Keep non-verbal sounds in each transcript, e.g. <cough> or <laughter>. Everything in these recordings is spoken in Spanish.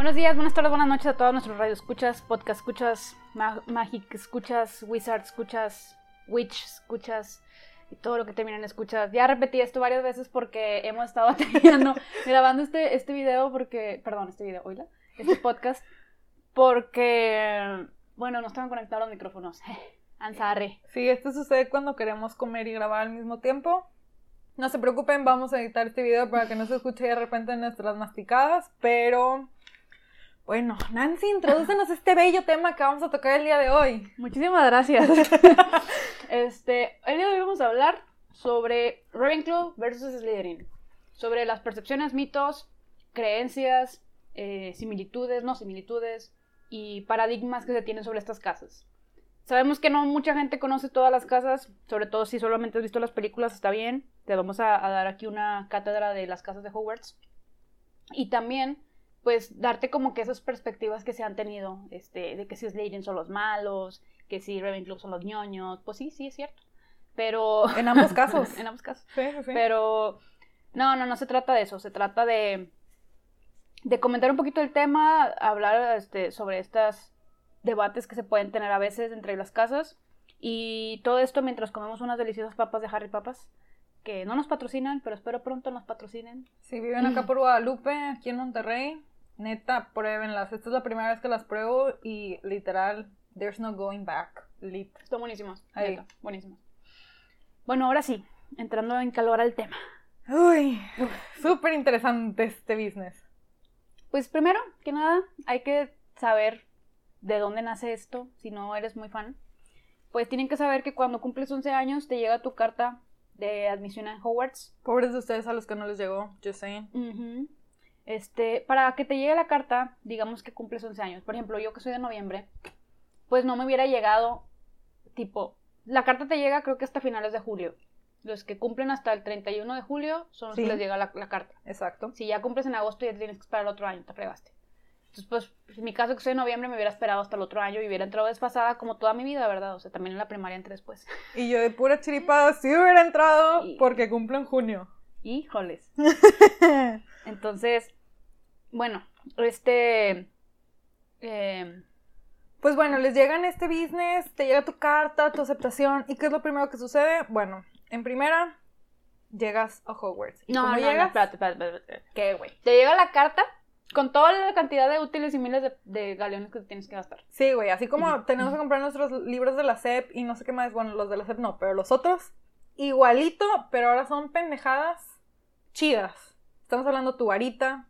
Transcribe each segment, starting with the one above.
Buenos días, buenas tardes, buenas noches a todos nuestros radio escuchas, podcast escuchas, ma Magic escuchas, Wizard escuchas, Witch escuchas y todo lo que termina en escuchas. Ya repetí esto varias veces porque hemos estado <laughs> teniendo, grabando este, este video porque, perdón, este video, oíla, este <laughs> podcast, porque, bueno, no estaban conectados los micrófonos. <laughs> Ansarre. Sí, esto sucede cuando queremos comer y grabar al mismo tiempo. No se preocupen, vamos a editar este video para que no se escuche de repente nuestras masticadas, pero bueno, Nancy, introdúcenos este bello tema que vamos a tocar el día de hoy. Muchísimas gracias. <laughs> este, el día de hoy vamos a hablar sobre Ravenclaw versus Slytherin, sobre las percepciones, mitos, creencias, eh, similitudes, no similitudes y paradigmas que se tienen sobre estas casas. Sabemos que no mucha gente conoce todas las casas, sobre todo si solamente has visto las películas, está bien. Te vamos a, dar aquí una cátedra de las casas de Hogwarts. Y también, pues, darte como que esas perspectivas que se han tenido, este, de que si Slytherin son los malos, que si Ravenclaw son los ñoños, pues sí, sí, es cierto. Pero... En ambos casos. <laughs> en ambos casos. Sí, sí. Pero... No, no, no se trata de eso, se trata de... De comentar un poquito el tema, hablar este, sobre estas debates que se pueden tener a veces entre las casas. Y todo esto mientras comemos unas deliciosas papas de Harry Papas, que no nos patrocinan, pero espero pronto nos patrocinen. Si viven acá por Guadalupe, aquí en Monterrey, neta, pruébenlas. Esta es la primera vez que las pruebo y literal, there's no going back. Lit. Están buenísimas. Ahí. Buenísimas. Bueno, ahora sí, entrando en calor al tema. Uy, súper interesante este business. Pues primero que nada, hay que saber de dónde nace esto, si no eres muy fan, pues tienen que saber que cuando cumples 11 años te llega tu carta de admisión a Hogwarts. Pobres de ustedes a los que no les llegó, yo sé. Este, para que te llegue la carta, digamos que cumples 11 años. Por ejemplo, yo que soy de noviembre, pues no me hubiera llegado, tipo, la carta te llega creo que hasta finales de julio. Los que cumplen hasta el 31 de julio son los que les llega la, la, carta. Exacto. Si ya cumples en agosto, ya tienes que esperar el otro año, te fregaste. Entonces, pues, en mi caso, que soy de noviembre, me hubiera esperado hasta el otro año y hubiera entrado desfasada como toda mi vida, ¿verdad? O sea, también en la primaria entré después. Y yo de pura chiripada sí hubiera entrado porque cumplo en junio. Híjoles. <laughs> Entonces, bueno, este... Eh, pues bueno, les llega en este business, te llega tu carta, tu aceptación, ¿y qué es lo primero que sucede? Bueno, en primera, llegas a Hogwarts. ¿Y no, cómo no, llegas? espérate, espérate, espérate. ¿Qué, güey? Te llega la carta con toda la cantidad de útiles y miles de, galeones que tienes que gastar. Sí, güey, así como tenemos que comprar nuestros libros de la SEP y no sé qué más, bueno, los de la SEP no, pero los otros, igualito, pero ahora son pendejadas chidas. Estamos hablando tu varita,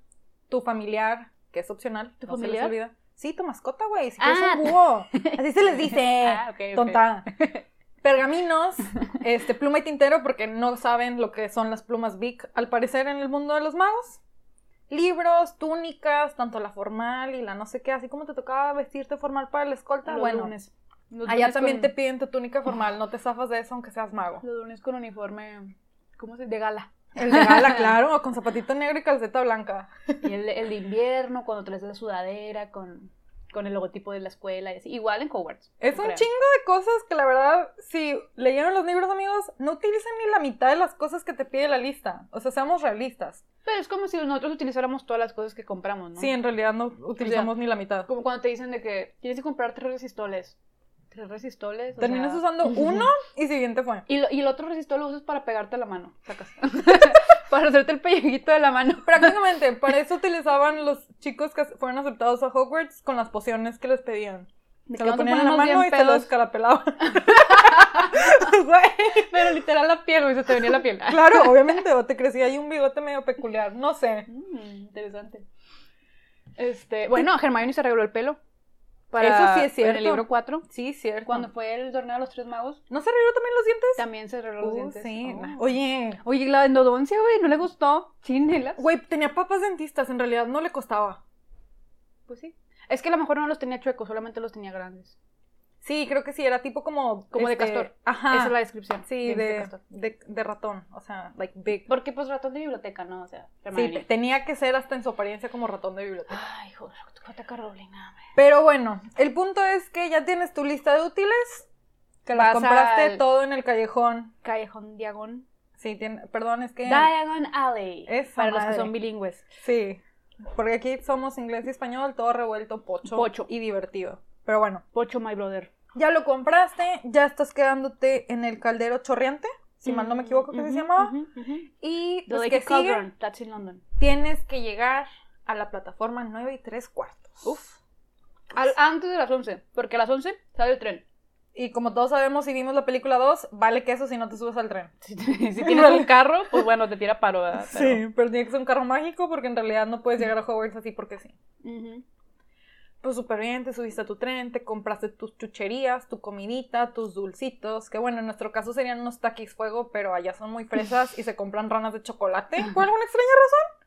tu familiar, que es opcional, ¿Tu familiar? Sí, tu mascota, güey, si quieres un ah. búho. <laughs> Así se les dice, ah, tonta. <laughs> Pergaminos, este, pluma y tintero, porque no saben lo que son las plumas Big, al parecer en el mundo de los magos libros, túnicas, tanto la formal y la no sé qué, así como te tocaba vestirte formal para la escolta, bueno, allá también te piden tu túnica formal, no te zafas de eso aunque seas mago. Los lunes con uniforme, ¿cómo se dice? De gala. El de gala, <laughs> claro, con zapatito negro y calceta blanca. Y el, el de invierno, cuando traes la sudadera, con con el logotipo de la escuela y así. Igual en Hogwarts. Es un chingo de cosas que la verdad, si leyeron los libros, amigos, no utilizan ni la mitad de las cosas que te pide la lista. O sea, seamos realistas. Pero es como si nosotros utilizáramos todas las cosas que compramos, ¿no? Sí, en realidad no utilizamos ni la mitad. Como cuando te dicen de que tienes que comprar tres resistoles. Tres resistoles. Terminas usando <laughs> uno y siguiente fue. Y, y el otro resistol lo usas para pegarte la mano. Sacas. <laughs> <laughs> para hacerte el pellejito de la mano. Prácticamente, para eso utilizaban los chicos que fueron aceptados a Hogwarts con las pociones que les pedían. Se lo ponían en la mano y se lo descarapelaban. Pero literal la piel, güey, se te venía la piel. claro, obviamente, o te crecía ahí un bigote medio peculiar, no sé. Mm, interesante. Este, bueno, a Hermione se arregló el pelo. Eso sí es cierto. En el libro 4. Sí, cierto. Cuando fue el torneo de los tres magos. ¿No se arregló también los dientes? También se arregló los uh, dientes. Sí. Oh. Oye. Oye, la endodoncia, güey, ¿no le gustó? Chinela. Güey, tenía papas dentistas, en realidad no le costaba. Pues sí. Es que a lo mejor no los tenía chuecos, solamente los tenía grandes. Sí, creo que sí, era tipo como... Como de este, castor. Ajá. Esa es la descripción. Sí, de, de, ratón, o sea, like big. Porque pues ratón de biblioteca, ¿no? O sea, Sí, tenía que ser hasta en su apariencia como ratón de biblioteca. Ay, joder, JK Rowling, Pero bueno, el punto es que ya tienes tu lista de útiles, que las compraste todo en el callejón. Callejón Diagon. Sí, tiene, perdón, es que... Diagon Alley. Es para los que son bilingües. Sí. Porque aquí somos inglés y español, todo revuelto, pocho. Pocho. Y divertido. Pero bueno. Pocho, my brother. Ya lo compraste, ya estás quedándote en el caldero chorreante, si mal no me equivoco que se llamaba. y pues que sigue, that's in London. tienes que llegar a la plataforma 9 y 3 cuartos. Uf. antes de las 11, porque a las 11 sale el tren. Y como todos sabemos, si vimos la película 2, vale que eso si no te subes al tren. <laughs> Si, tienes un carro, pues bueno, te tira paro, ¿verdad? <laughs> Sí, pero tiene que ser un carro mágico porque en realidad no puedes llegar a Hogwarts así porque sí. Pues súper bien, te subiste a tu tren, te compraste tus chucherías, tu comidita, tus dulcitos, que bueno, en nuestro caso serían unos taquis fuego, pero allá son muy fresas y se compran ranas de chocolate por alguna extraña razón.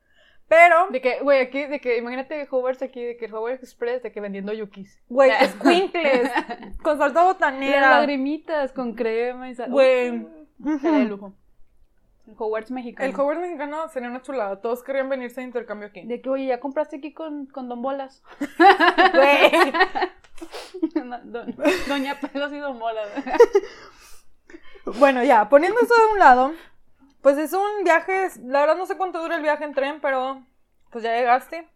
Pero. De que, güey, aquí, de que, imagínate Hogwarts aquí, de que el Hogwarts Express, de que vendiendo yukis. Güey, squinkles, <laughs> con salsa botanera. Las lagrimitas, con crema y sal. Güey. de lujo. El Hogwarts mexicano. El Hogwarts mexicano sería una chulada. Todos querían venirse a intercambio aquí. De que, oye, ya compraste aquí con, con Don Bolas. Güey. <laughs> doña Pelos y Don Bolas. <laughs> bueno, ya, poniendo eso de un lado, pues es un viaje, la verdad no sé cuánto dura el viaje en tren, pero pues ya llegaste,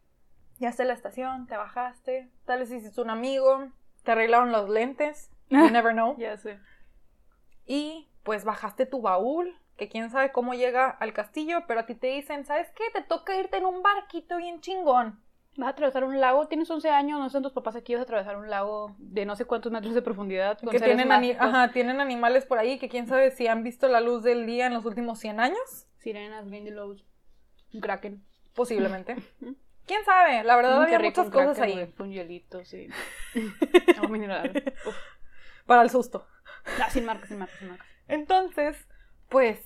ya está la estación, te bajaste, tal vez hiciste un amigo, te arreglaron los lentes, you <laughs> never know. Ya sé. Y pues bajaste tu baúl, que quién sabe cómo llega al castillo, pero a ti te dicen, ¿sabes qué? Te toca irte en un barquito bien chingón. Vas a atravesar un lago, tienes 11 años, no son tus papás aquí, vas a atravesar un lago de no sé cuántos metros de profundidad. que tienen, Ajá, tienen animales por ahí que quién sabe si han visto la luz del día en los últimos 100 años. Sirenas, Lows, un kraken. Posiblemente. <laughs> ¿Quién sabe? La verdad había muchas cosas ahí. Un hielito, sí. <laughs> Para el susto. Ah, sin marca, sin marca, sin marca. Entonces, pues,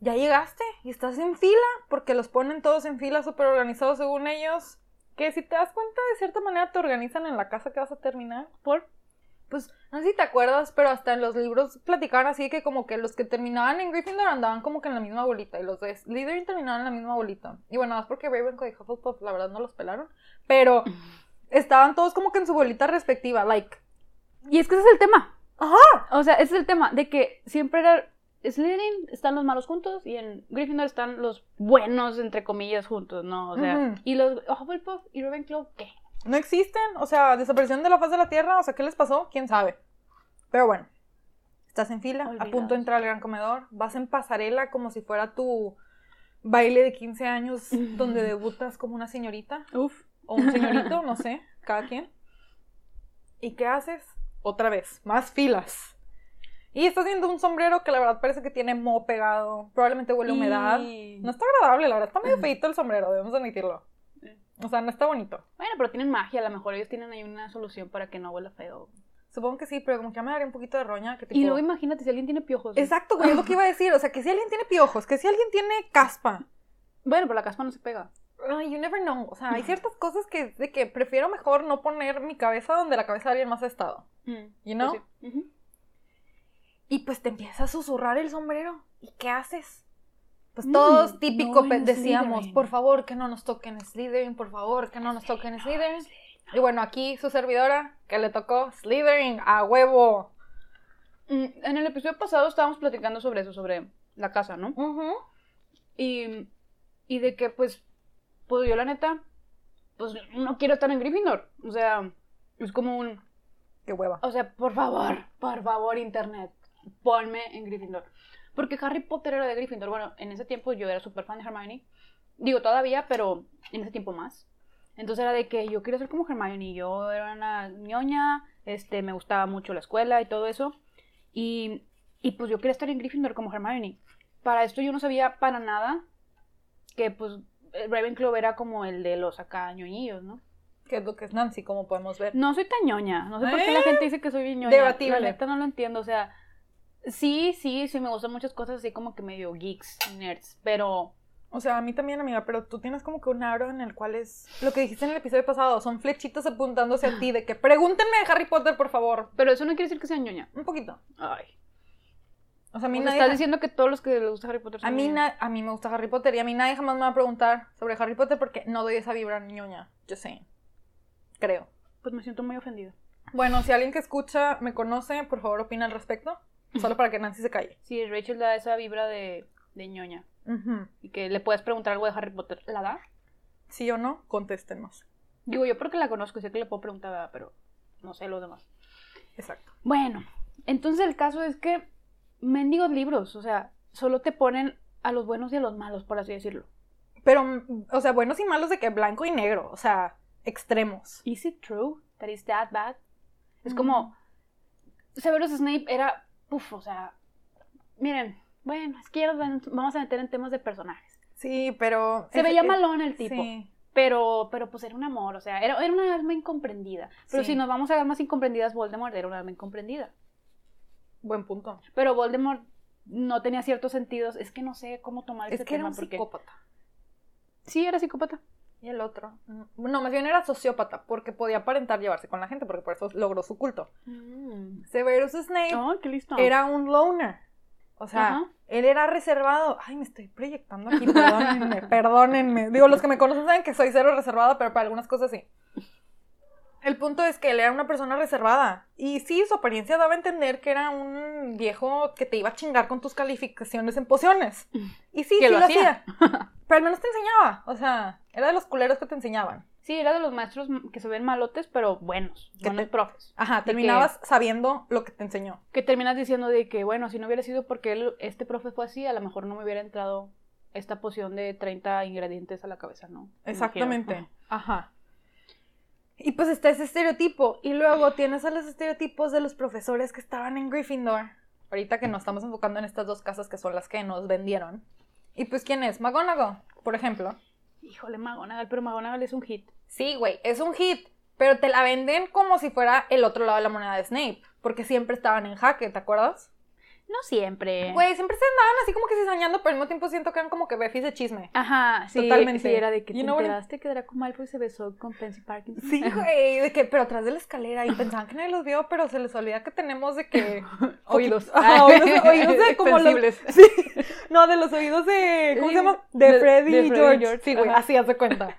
ya llegaste y estás en fila, porque los ponen todos en fila súper organizados según ellos que si te das cuenta, de cierta manera te organizan en la casa que vas a terminar. ¿Por? Pues, no sé si te acuerdas, pero hasta en los libros platicaban así que como que los que terminaban en Gryffindor andaban como que en la misma bolita y los de Slytherin terminaban en la misma bolita. Y bueno, más porque Ravenclaw y Hufflepuff la verdad no los pelaron, pero estaban todos como que en su bolita respectiva, like. Y es que ese es el tema. Ajá. O sea, ese es el tema de que siempre era Slytherin están los malos juntos y en Gryffindor están los buenos, entre comillas, juntos, ¿no? O sea, ¿y los Hufflepuff y Ravenclaw qué? No existen, o sea, desaparición de la faz de la Tierra, o sea, ¿qué les pasó? ¿Quién sabe? Pero bueno, estás en fila, a punto de entrar al gran comedor, vas en pasarela como si fuera tu baile de 15 años donde <laughs> debutas como una señorita. Uf. O un señorito, <laughs> no sé, cada quien. ¿Y qué haces? Otra vez, más filas. Y estás viendo un sombrero que la verdad parece que tiene moho pegado. Probablemente huele a humedad. No está agradable, la verdad. Está medio feito el sombrero, debemos admitirlo. O sea, no está bonito. Bueno, pero tienen magia. A lo mejor ellos tienen ahí una solución para que no huela feo. Supongo que sí, pero como que me daría un poquito de roña. Y luego imagínate si alguien tiene piojos. Exacto, güey, es lo que iba a decir. O sea, que si alguien tiene piojos, que si alguien tiene caspa. Bueno, pero la caspa no se pega. you never know. O sea, hay ciertas cosas que, de que prefiero mejor no poner mi cabeza donde la cabeza de alguien más ha estado. Mm, you know? Pues y pues te empieza a susurrar el sombrero. ¿Y qué haces? Pues todos típico decíamos, por favor, que no nos toquen Slytherin, por favor, que no nos toquen Slytherin. Y bueno, aquí su servidora, que le tocó Slytherin a huevo. Mm, en el episodio pasado estábamos platicando sobre eso, sobre la casa, ¿no? y, y de que, pues, pues yo la neta, pues no quiero estar en Gryffindor. O sea, es como un... Qué hueva. O sea, por favor, por favor, internet ponme en Gryffindor. Porque Harry Potter era de Gryffindor. Bueno, en ese tiempo yo era súper fan de Hermione. Digo, todavía, pero en ese tiempo más. Entonces era de que yo quería ser como Hermione. Yo era una ñoña, este, me gustaba mucho la escuela y todo eso. Y, y pues yo quería estar en Gryffindor como Hermione. Para esto yo no sabía para nada que pues Ravenclaw era como el de los acá ñoñillos, ¿no? Que es lo que es Nancy, como podemos ver. No soy tan ñoña. No sé por qué la ¿Eh? gente dice que soy ñoña. Debatible. La neta no lo entiendo. O sea, Sí, sí, sí, me gustan muchas cosas así como que medio geeks, nerds, pero... O sea, a mí también, amiga, pero tú tienes como que un aro en el cual es... Lo que dijiste en el episodio pasado, son flechitas apuntándose a ti de que pregúntenme de Harry Potter, por favor. Pero eso no quiere decir que sea ñoña. Un poquito. Ay. O sea, a mí nadie... Estás diciendo que todos los que les gusta Harry Potter son a mí, a mí me gusta Harry Potter y a mí nadie jamás me va a preguntar sobre Harry Potter porque no doy esa vibra ñoña. Yo sé. Creo. Pues me siento muy ofendida. Bueno, si alguien que escucha me conoce, por favor opina al respecto. <laughs> Solo para que Nancy se calle. Sí, Rachel da esa vibra de, de ñoña. Y que le puedes preguntar algo de Harry Potter. ¿La da? ¿Sí o no? Contéstenos. Digo yo porque la conozco y sé que le puedo preguntar, pero no sé los demás. Exacto. Bueno, entonces el caso es que mendigos libros, o sea, solo te ponen a los buenos y a los malos, por así decirlo. Pero, o sea, buenos y malos de que blanco y negro, o sea, extremos. ¿Is it true that is that bad? Es como, Severus Snape era, puff, o sea, miren, bueno, es que ya nos vamos a meter en temas de personajes. Sí, pero... Se veía malón el tipo. Sí. Pero, pero pues era un amor, o sea, era, era una alma incomprendida. Pero si nos vamos a ver más incomprendidas, Voldemort era una alma incomprendida. Buen punto. Pero Voldemort no tenía ciertos sentidos. Es que no sé cómo tomar es que tema. Era un psicópata. Sí, era psicópata. Y el otro. Mm, no, más bien era sociópata, porque podía aparentar llevarse con la gente, porque por eso logró su culto. Mm. Severus Snape oh, qué listo. era un loner. O sea, él era reservado. Ay, me estoy proyectando aquí, perdónenme, <laughs> perdónenme. Digo, los que me conocen saben que soy cero reservado, pero para algunas cosas sí. El punto es que él era una persona reservada. Y sí, su apariencia daba a entender que era un viejo que te iba a chingar con tus calificaciones en pociones. Y sí, <laughs> sí lo, hacía. <laughs> Pero al menos te enseñaba. O sea, era de los culeros que te enseñaban. Sí, era de los maestros que se ven malotes, pero buenos. Buenos profes. Ajá, terminabas sabiendo lo que te enseñó. Que terminas diciendo de que, bueno, si no hubiera sido porque él, este profe fue así, a lo mejor no me hubiera entrado esta poción de 30 ingredientes a la cabeza, ¿no? Exactamente. Ajá. Y pues está ese estereotipo. Y luego tienes a los estereotipos de los profesores que estaban en Gryffindor. Ahorita que nos estamos enfocando en estas dos casas que son las que nos vendieron. Y pues, ¿quién es? McGonagall, por ejemplo. Híjole, McGonagall, pero McGonagall es un hit. Sí, güey, es un hit. Pero te la venden como si fuera el otro lado de la moneda de Snape. Porque siempre estaban en jaque, ¿te acuerdas? No siempre. Güey, siempre se andaban así como que cizañando, pero al mismo tiempo siento que eran como que befis de chisme. Ajá, sí. Totalmente. Sí, era de que te enteraste que Draco Malfoy se besó con Pansy Parkinson. Sí, güey, de que, pero atrás de la escalera y pensaban que nadie los vio, pero se les olvida que tenemos de que... <laughs> oídos. Ajá, <laughs> oídos, oídos de como los... <laughs> Sí. No, de los oídos de... ¿Cómo se llama? De, Freddy, y George. Sí, güey, así hace cuenta.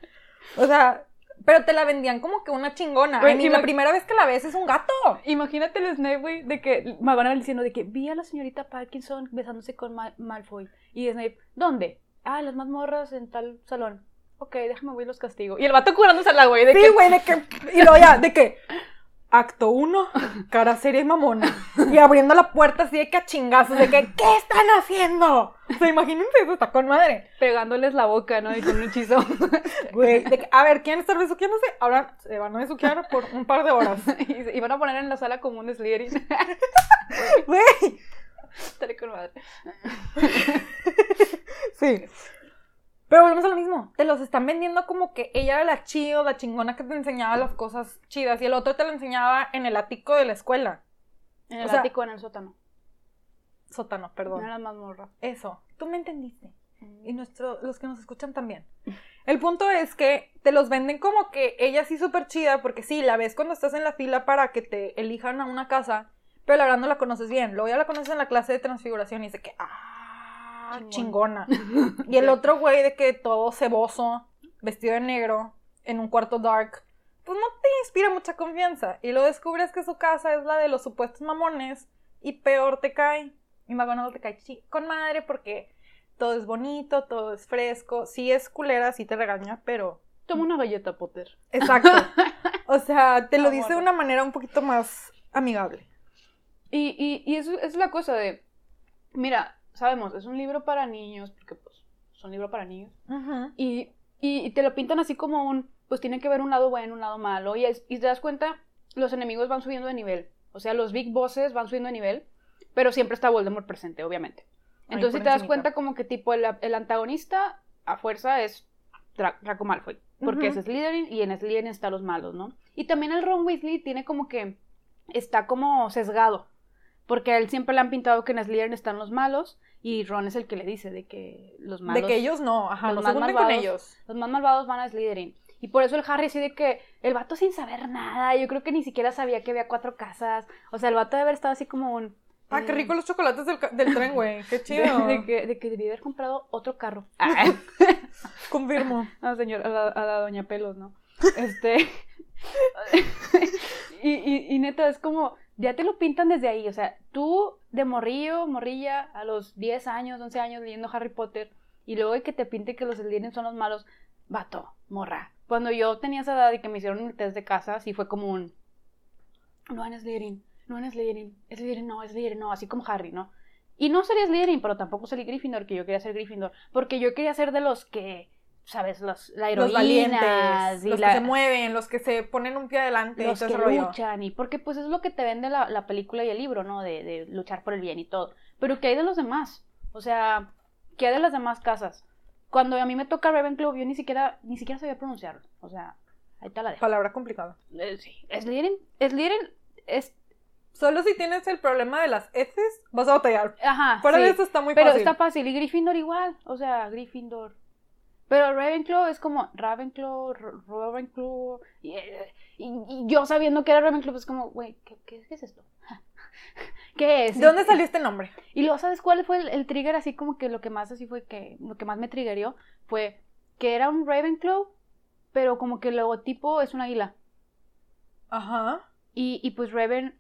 O sea, pero te la vendían como que una chingona. y la primera vez que la ves es un gato. Imagínate el Snape, güey, de que McGonagall diciendo de que vi a la señorita Parkinson besándose con Malfoy. Y Snape, ¿dónde? Ah, las mazmorras en tal salón. Ok, déjame voy los castigo. Y el vato curándose la güey. De sí, güey, de que. Y luego ya, de que. Acto 1, cara seria y mamona. Y abriendo la puerta así de que a chingazos, de que, ¿qué están haciendo? O sea, imagínense eso, está con madre. Pegándoles la boca, ¿no? Y con un hechizo. <laughs> Güey, de que, a ver, ¿quién está besuqueándose? Ahora se van a besuquear por un par de horas. <laughs> y, van a poner en la sala como un Slytherin. <laughs> Güey. Estaré con madre. sí. Pero volvemos a lo mismo. Te los están vendiendo como que ella era la chido, la chingona que te enseñaba las cosas chidas. Y el otro te lo enseñaba en el ático de la escuela. En el ático, en el sótano. Sótano, perdón. No era mazmorra. Eso. Tú me entendiste. Mm. Y nuestro, los que nos escuchan también. El punto es que te los venden como que ella sí súper chida, porque sí, la ves cuando estás en la fila para que te elijan a una casa, pero la verdad no la conoces bien. Luego ya la conoces en la clase de transfiguración y dice que, ah, Ah, chingona. <laughs> y el otro güey de que todo ceboso, vestido de negro, en un cuarto dark, pues no te inspira mucha confianza. Y lo descubres que su casa es la de los supuestos mamones y peor te cae. Y no te cae con madre porque todo es bonito, todo es fresco. Sí es culera, sí te regaña, pero... Toma una galleta, Potter. Exacto. <laughs> O sea, te lo dice de una manera un poquito más amigable. Y, y, y eso es la cosa de, mira, sabemos, es un libro para niños, porque pues es un libro para niños. y, y, te lo pintan así como un, pues tiene que ver un lado bueno, un lado malo. Y, y te das cuenta, los enemigos van subiendo de nivel. O sea, los big bosses van subiendo de nivel, pero siempre está Voldemort presente, obviamente. Entonces te das cuenta como que tipo el, el antagonista a fuerza es Draco Malfoy, porque es Slytherin y en Slytherin están los malos, ¿no? Y también el Ron Weasley tiene como que está como sesgado, porque a él siempre le han pintado que en Slytherin están los malos y Ron es el que le dice de que los malos... De que ellos no, ajá, los más malvados, con ellos. Los más malvados van a Slytherin. Y por eso el Harry sí de que el vato sin saber nada, yo creo que ni siquiera sabía que había cuatro casas. O sea, el vato debe haber estado así como un... Ah, qué rico los chocolates del, del tren, güey. Qué <laughs> chido. De, que, de, que, debía haber comprado otro carro. <laughs> Confirmo. No, señor, a la, doña Pelos, ¿no? Este. <laughs> y, y, y, neta, es como, ya te lo pintan desde ahí. O sea, tú de morrillo, morrilla, a los 10 años, 11 años leyendo Harry Potter, y luego de que te pinte que los Slytherin son los malos, vato. morra. Cuando yo tenía esa edad y que me hicieron el test de casa, sí fue como un. No es Slytherin, no es Slytherin, es Slytherin, no, es Slytherin, no, así como Harry, ¿no? Y no sería Slytherin, pero tampoco salí Gryffindor, que yo quería ser Gryffindor, porque yo quería ser de los que ¿sabes? Los, la los valientes, los que se mueven, los que se ponen un pie adelante los que luchan, y porque pues es lo que te vende la, la película y el libro, ¿no? De, de, luchar por el bien y todo. Pero ¿qué hay de los demás? O sea, ¿qué hay de las demás casas? Cuando a mí me toca Ravenclaw, yo ni siquiera, ni siquiera sabía pronunciarlo. O sea, ahí está la dejo. Palabra complicada. Eh, sí. Slytherin, Slytherin es Solo si tienes el problema de las S, vas a batallar. Ajá. Fuera de eso está muy fácil. Pero está fácil. Y Gryffindor igual. O sea, Gryffindor. Pero Ravenclaw es como Ravenclaw, Ravenclaw. Y, y, yo sabiendo que era Ravenclaw, pues como, güey, ¿qué, es esto? <laughs> ¿Qué es? ¿De dónde salió este nombre? Y luego, ¿sabes cuál fue el, trigger? Así como que lo que más así fue que, lo que más me triggerió fue que era un Ravenclaw, pero como que el logotipo es un águila. Ajá. Y, y pues Raven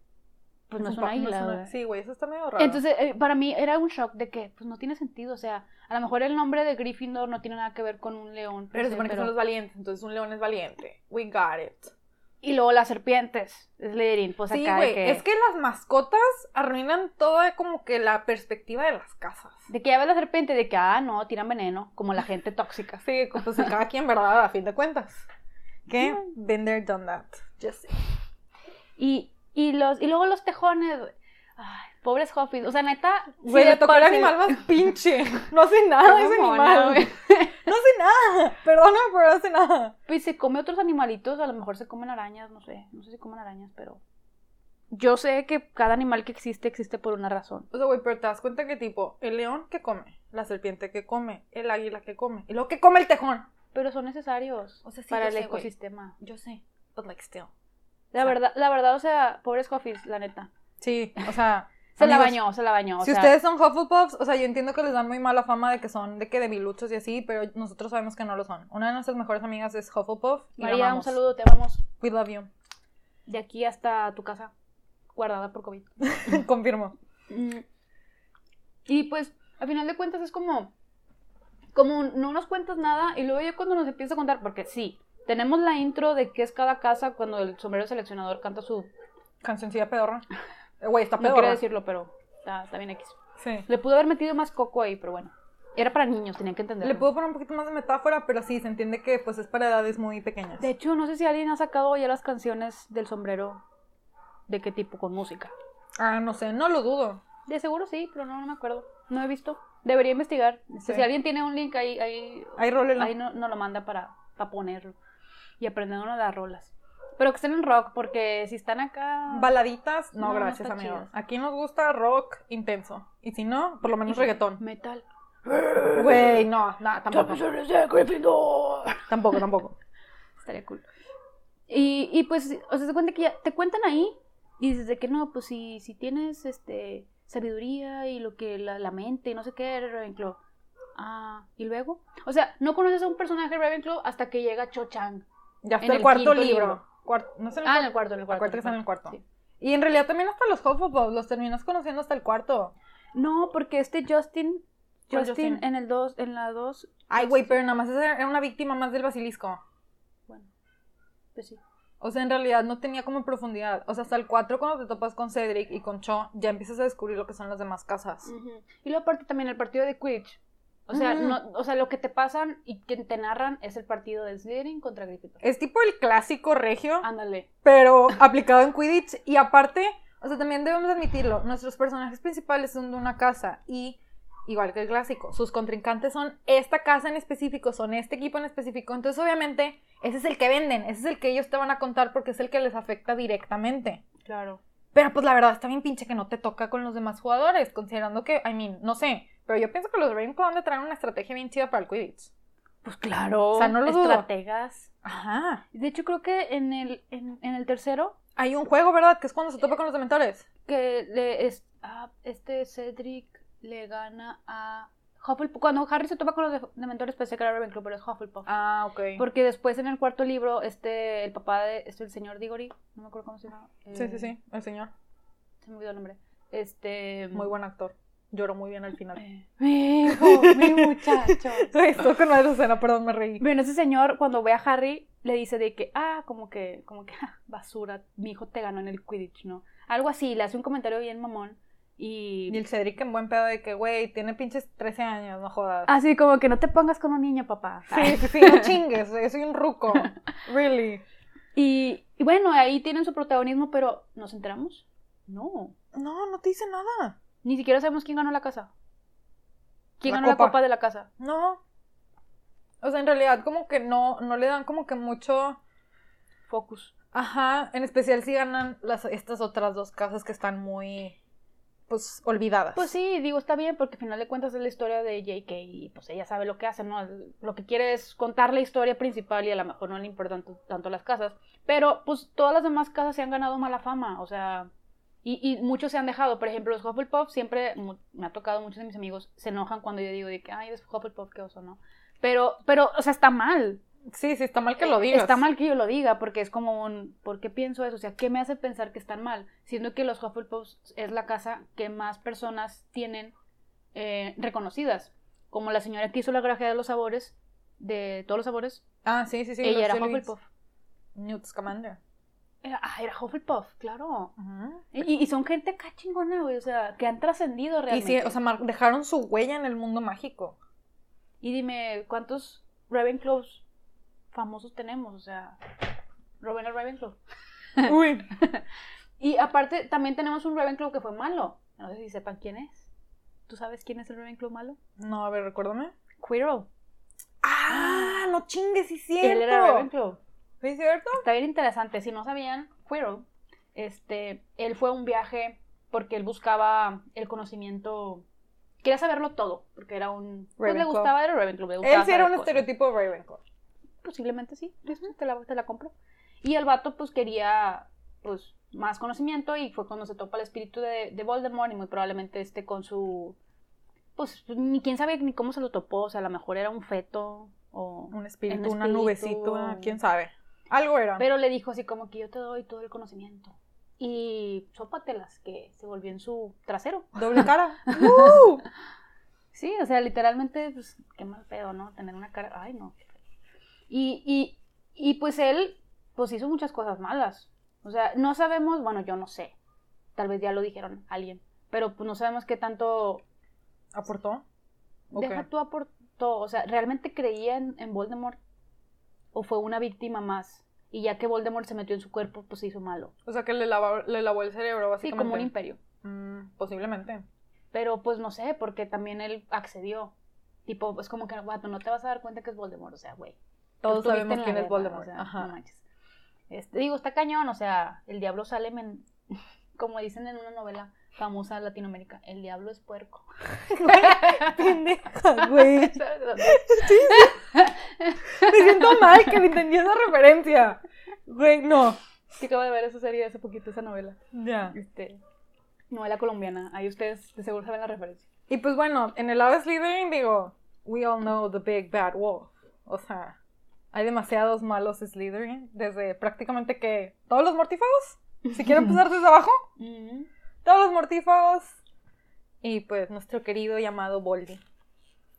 pues no es una isla. Sí, güey, eso está medio raro. Entonces, eh, para mí era un shock de que, pues no tiene sentido, o sea, a lo mejor el nombre de Gryffindor no tiene nada que ver con un león. Pero se supone que son los valientes, entonces un león es valiente. We got it. Y luego las serpientes, Slytherin, pues sí, güey, es que las mascotas arruinan toda como que la perspectiva de las casas. De que ya ves la serpiente, de que, ah, no, tiran veneno, como la gente tóxica. sí, pues cada quien, ¿verdad? A fin de cuentas. ¿Qué? <laughs> Been there, done that. Just Y y, los, y luego los tejones, Ay, pobres Hoffies. O sea, neta. Güey, le tocó el animal más <laughs> pinche. No hace nada ese animal. <laughs> No hace nada. Perdóname, pero no hace nada. Pues se come otros animalitos. A lo mejor se comen arañas, no sé. No sé si comen arañas, pero. Yo sé que cada animal que existe existe por una razón. O sea, güey, pero te das cuenta que, tipo, el león que come, la serpiente que come, el águila que come, y luego que come el tejón. Pero son necesarios o sea, para el ecosistema. Yo sé, but like still. La verdad, la verdad, o sea, pobres Huffles, la neta. Sí, o sea. <laughs> se la bañó, se la bañó. si ustedes son Hufflepuffs, o sea, yo entiendo que les dan muy mala fama de que son de que debiluchos y así, pero nosotros sabemos que no lo son. Una de nuestras mejores amigas es Hufflepuff. Y María, un saludo, te amamos. We love you. De aquí hasta tu casa, guardada por COVID. <laughs> Confirmo. Mm. Y pues, al final de cuentas es como, como no nos cuentas nada y luego ya cuando nos empieza a contar, porque sí, tenemos la intro de qué es cada casa cuando el sombrero seleccionador canta su cancioncilla pedorra. Eh, güey, está pedorra. No quiero decirlo, pero está, bien X. Sí. Le pudo haber metido más coco ahí, pero bueno. Era para niños, tenían que entenderlo. Le pudo poner un poquito más de metáfora, pero sí, se entiende que pues es para edades muy pequeñas. De hecho, no sé si alguien ha sacado ya las canciones del sombrero. ¿De qué tipo? Con música. Ah, no sé, no lo dudo. De seguro sí, pero no, no me acuerdo. No he visto. Debería investigar. Si alguien tiene un link ahí, ahí, ahí, ahí no, no, lo manda para, para ponerlo y aprendiendo las rolas. Pero que estén en rock, porque si están acá. Baladitas, no, gracias, amigo. Aquí nos gusta rock intenso. Y si no, por lo menos reggaetón. Metal. Güey, no, no, tampoco. tampoco, tampoco. Estaría cool. Y, y pues, o sea, se cuenta que ya te cuentan ahí y dices de que no, pues si, si tienes este sabiduría y lo que la, la mente, no sé qué, Ravenclaw. Ah, ¿y luego? O sea, no conoces a un personaje de Ravenclaw hasta que llega Cho Chang. Ya está el, cuarto libro. no sé ah, en el cuarto, en el cuarto. El cuarto que está en el cuarto. Y en realidad también hasta los Hufflepuff los terminas conociendo hasta el cuarto. No, porque este Justin, Justin, en el 2, en la 2. Ay, güey, pero nada más era una víctima más del basilisco. Bueno, pues sí. O sea, en realidad no tenía como profundidad. O sea, hasta el 4 cuando te topas con Cedric y con Cho, ya empiezas a descubrir lo que son las demás casas. Y luego aparte también el partido de Quidditch. O sea, no, o sea, lo que te pasan y que te narran es el partido de Slytherin contra Gryffindor. Es tipo el clásico regio. Ándale. Pero aplicado en Quidditch. Y aparte, o sea, también debemos admitirlo, nuestros personajes principales son de una casa y, igual que el clásico, sus contrincantes son esta casa en específico, son este equipo en específico. Entonces, obviamente, ese es el que venden, ese es el que ellos te van a contar porque es el que les afecta directamente. Claro. Pero pues la verdad está bien pinche que no te toca con los demás jugadores, considerando que, I mean, no sé, pero yo pienso que los Ravenclaw van a traer una estrategia bien chida para el Quidditch. Pues claro. O sea, no lo Estrategas. Ajá. De hecho, creo que en el, en, el tercero. Hay un juego, ¿verdad? Que es cuando se topa con los dementores. Que le es, ah, este Cedric le gana a Hufflepuff. Cuando Harry se topa con los dementores, pensé que era Ravenclaw, pero es Hufflepuff. Ah, ok. Porque después en el cuarto libro, este, el papá de, este, el señor Diggory, no me acuerdo cómo se llama. sí, sí, sí, el señor. Se me olvidó el nombre. Este. Muy buen actor. Lloró muy bien al final. Mi hijo, mi muchacho. <laughs> Esto con la escena, perdón, me reí. Bueno, ese señor cuando ve a Harry le dice de que, ah, como que, como que, <laughs> ah, basura, mi hijo te ganó en el Quidditch, ¿no? Algo así, le hace un comentario bien mamón. Y... y el Cedric en buen pedo de que, güey, tiene pinches 13 años, no jodas. Así como que no te pongas con un niño, papá. Sí, sí, sí, no <laughs> chingues, soy un ruco. Really. Y, y, bueno, ahí tienen su protagonismo, pero ¿nos enteramos? No. No, no te dice nada. Ni siquiera sabemos quién ganó la casa. ¿Quién ganó la copa de la casa? No. O sea, en realidad como que no, no le dan como que mucho focus. Ajá, en especial si ganan las, estas otras dos casas que están muy, pues, olvidadas. Pues sí, digo, está bien porque al final de cuentas es la historia de JK y pues ella sabe lo que hace, ¿no? Lo que quiere es contar la historia principal y a lo mejor no le importan tanto las casas. Pero pues todas las demás casas se han ganado mala fama, o sea, y, y, muchos se han dejado. Por ejemplo, los Hufflepuff siempre, me ha tocado, muchos de mis amigos se enojan cuando yo digo de que, ay, es Hufflepuff, qué oso, ¿no? Pero, pero, o sea, está mal. Sí, sí, está mal que lo digas. Está mal que yo lo diga, porque es como un, ¿por qué pienso eso? O sea, ¿qué me hace pensar que están mal? Siendo que los Hufflepuff es la casa que más personas tienen eh, reconocidas. Como la señora que hizo la grajea de los sabores, de todos los sabores. Ah, sí, sí, sí. Ella era Hufflepuff. Newt Scamander. Era, ah, era Hufflepuff, claro. y, y, son gente acá chingona, güey, o sea, que han trascendido realmente. Y sí, o sea, dejaron su huella en el mundo mágico. Y dime, ¿cuántos Ravenclaws famosos tenemos? O sea, Rowena Ravenclaw. <laughs> Uy. <laughs> y aparte, también tenemos un Ravenclaw que fue malo. No sé si sepan quién es. ¿Tú sabes quién es el Ravenclaw malo? No, a ver, recuérdame. Quirrell. Ah, no chingues, sí cierto. Él era Ravenclaw. ¿Es cierto? Está bien interesante. Si no sabían, Quirrell, este, él fue a un viaje porque él buscaba el conocimiento quería saberlo todo, porque era un... Pues le gustaba, era Ravenclaw. Él sí era un estereotipo de Ravenclaw. Posiblemente sí, te la, te la compro. Y el vato pues quería pues más conocimiento y fue cuando se topa el espíritu de, de Voldemort y muy probablemente este con su... Pues ni quién sabe ni cómo se lo topó, o sea, a lo mejor era un feto o... Un espíritu, una nubecita, quién sabe. Algo era. Pero le dijo así como que yo te doy todo el conocimiento y sópatelas, que se volvió en su trasero. Doble cara. <laughs> ¡Uh! Sí, o sea, literalmente, pues, qué mal pedo, ¿no? Tener una cara, ay, no. Y, y, y pues él, pues hizo muchas cosas malas. O sea, no sabemos, bueno, yo no sé, tal vez ya lo dijeron alguien, pero pues no sabemos qué tanto... ¿Aportó? Deja tú aportó, o sea, ¿realmente creía en, en Voldemort? ¿O fue una víctima más? Y ya que Voldemort se metió en su cuerpo, pues se hizo malo. O sea, que le, lavó, le lavó el cerebro, básicamente. Sí, como un imperio. Mm, posiblemente. Pero pues no sé, porque también él accedió. Tipo, es como que, guato, no te vas a dar cuenta que es Voldemort. O sea, güey. Todos sabemos quién es Voldemort. Ajá. No manches. Este, digo, está cañón, o sea, el diablo sale, <laughs> como dicen en una novela famosa Latinoamérica, el diablo es puerco. <laughs> Pendeja, <laughs> güey. <laughs> Me siento mal que me entendí esa referencia. Güey, no. Sí, acabo de ver esa serie hace poquito, esa novela. Ya. Este, novela colombiana. Ahí ustedes de seguro saben la referencia. Y pues bueno, en el lado Slytherin digo, we all know the big bad wolf. O sea, hay demasiados malos Slytherin. Desde prácticamente que todos los mortífagos. Si quieren empezar desde abajo. Todos los mortífagos. Y pues nuestro querido llamado Boldy.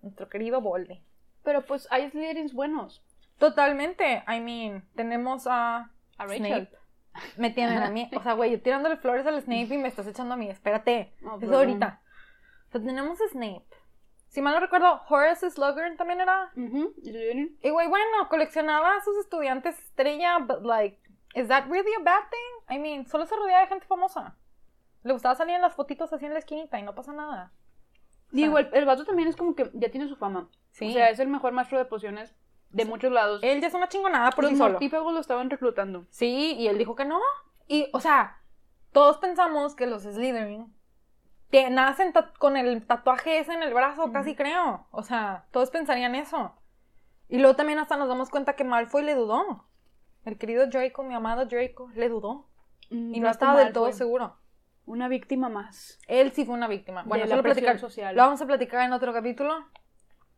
Nuestro querido Boldy. Pero pues hay Slytherins buenos. Totalmente. I mean, tenemos a, a Rachel. Snape. Me tienen a mí. O sea, güey, yo tirándole flores al Snape y me estás echando a mí. Espérate. Eso ahorita. O sea, tenemos a Snape. Si mal no recuerdo, Horace Slughorn también era. Y güey, bueno, coleccionaba a sus estudiantes estrella, but like, is that really a bad thing? I mean, solo se rodeaba de gente famosa. Le gustaba salir en las fotitos así en la esquinita y no pasa nada. Digo, el, el vato también es como que ya tiene su fama. Sí. O sea, es el mejor maestro de pociones de muchos lados. Él ya es una chingonada por sí solo. mortífagos lo estaban reclutando. Sí, y él dijo que no. Y, o sea, todos pensamos que los Slytherin te nacen con el tatuaje ese en el brazo, casi creo. O sea, todos pensarían eso. Y luego también hasta nos damos cuenta que Malfoy le dudó. El querido Draco, mi amado Draco, le dudó. Mm, y no estaba del todo seguro. Una víctima más. Él sí fue una víctima. Bueno, de eso la lo, platicar- social. lo vamos a platicar en otro capítulo.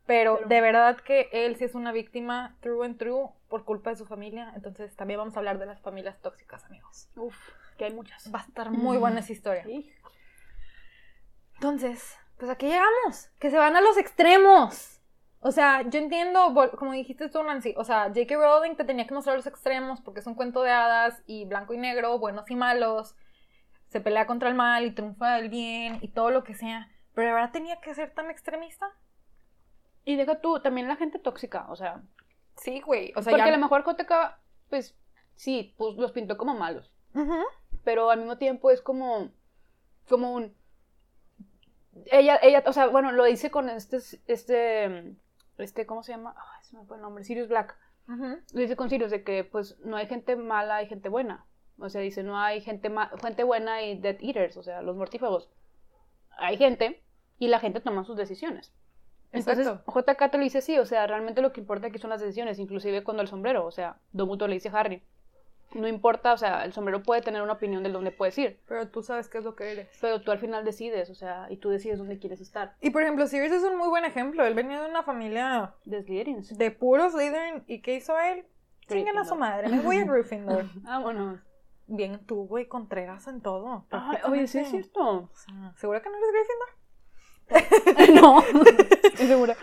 Pero, Pero- de verdad que él sí es una víctima through and through por culpa de su familia. Entonces también vamos a hablar de las familias tóxicas, amigos. Uf, que hay muchas. Va a estar muy buena esa historia. Sí. Entonces, pues aquí llegamos, que se van a los extremos. O sea, yo entiendo, como dijiste tú, Nancy, o sea, J.K. Rowling te tenía que mostrar los extremos porque es un cuento de hadas y blanco y negro, buenos y malos, se pelea contra el mal y triunfa el bien y todo lo que sea. Pero de verdad tenía que ser tan extremista. Y deja tú, también la gente tóxica, o sea. Sí, güey. O sea, porque a lo mejor Koteka, pues, sí, pues los pintó como malos. Pero al mismo tiempo es como. como un. Ella, ella, o sea, bueno, lo dice con este. este este, ¿cómo se llama? Ay, se me fue el nombre, Sirius Black. Dice con Sirius de que pues no hay gente mala, hay gente buena. O sea, dice, no hay gente, gente buena y dead eaters, o sea, los mortífagos. Hay gente y la gente toma sus decisiones. Entonces, JK te lo dice sí, o sea, realmente lo que importa aquí son las decisiones, inclusive cuando el sombrero, o sea, Domuto le dice a Harry, no importa, o sea, el sombrero puede tener una opinión de dónde puedes ir. Pero tú sabes qué es lo que eres. Pero tú al final decides, o sea, y tú decides dónde quieres estar. Y por ejemplo, Sirius es un muy buen ejemplo. Él venía de una familia... De Slytherin. De puros Slytherin. ¿Y qué hizo él? Chinguen a su madre. Me voy a <laughs> Gryffindor. Vámonos. Bien tú, güey, Contreras en todo. Ay, oye, sí es cierto. O sea, ¿Segura que no eres <laughs> Gryffindor? no, <laughs> estoy segura.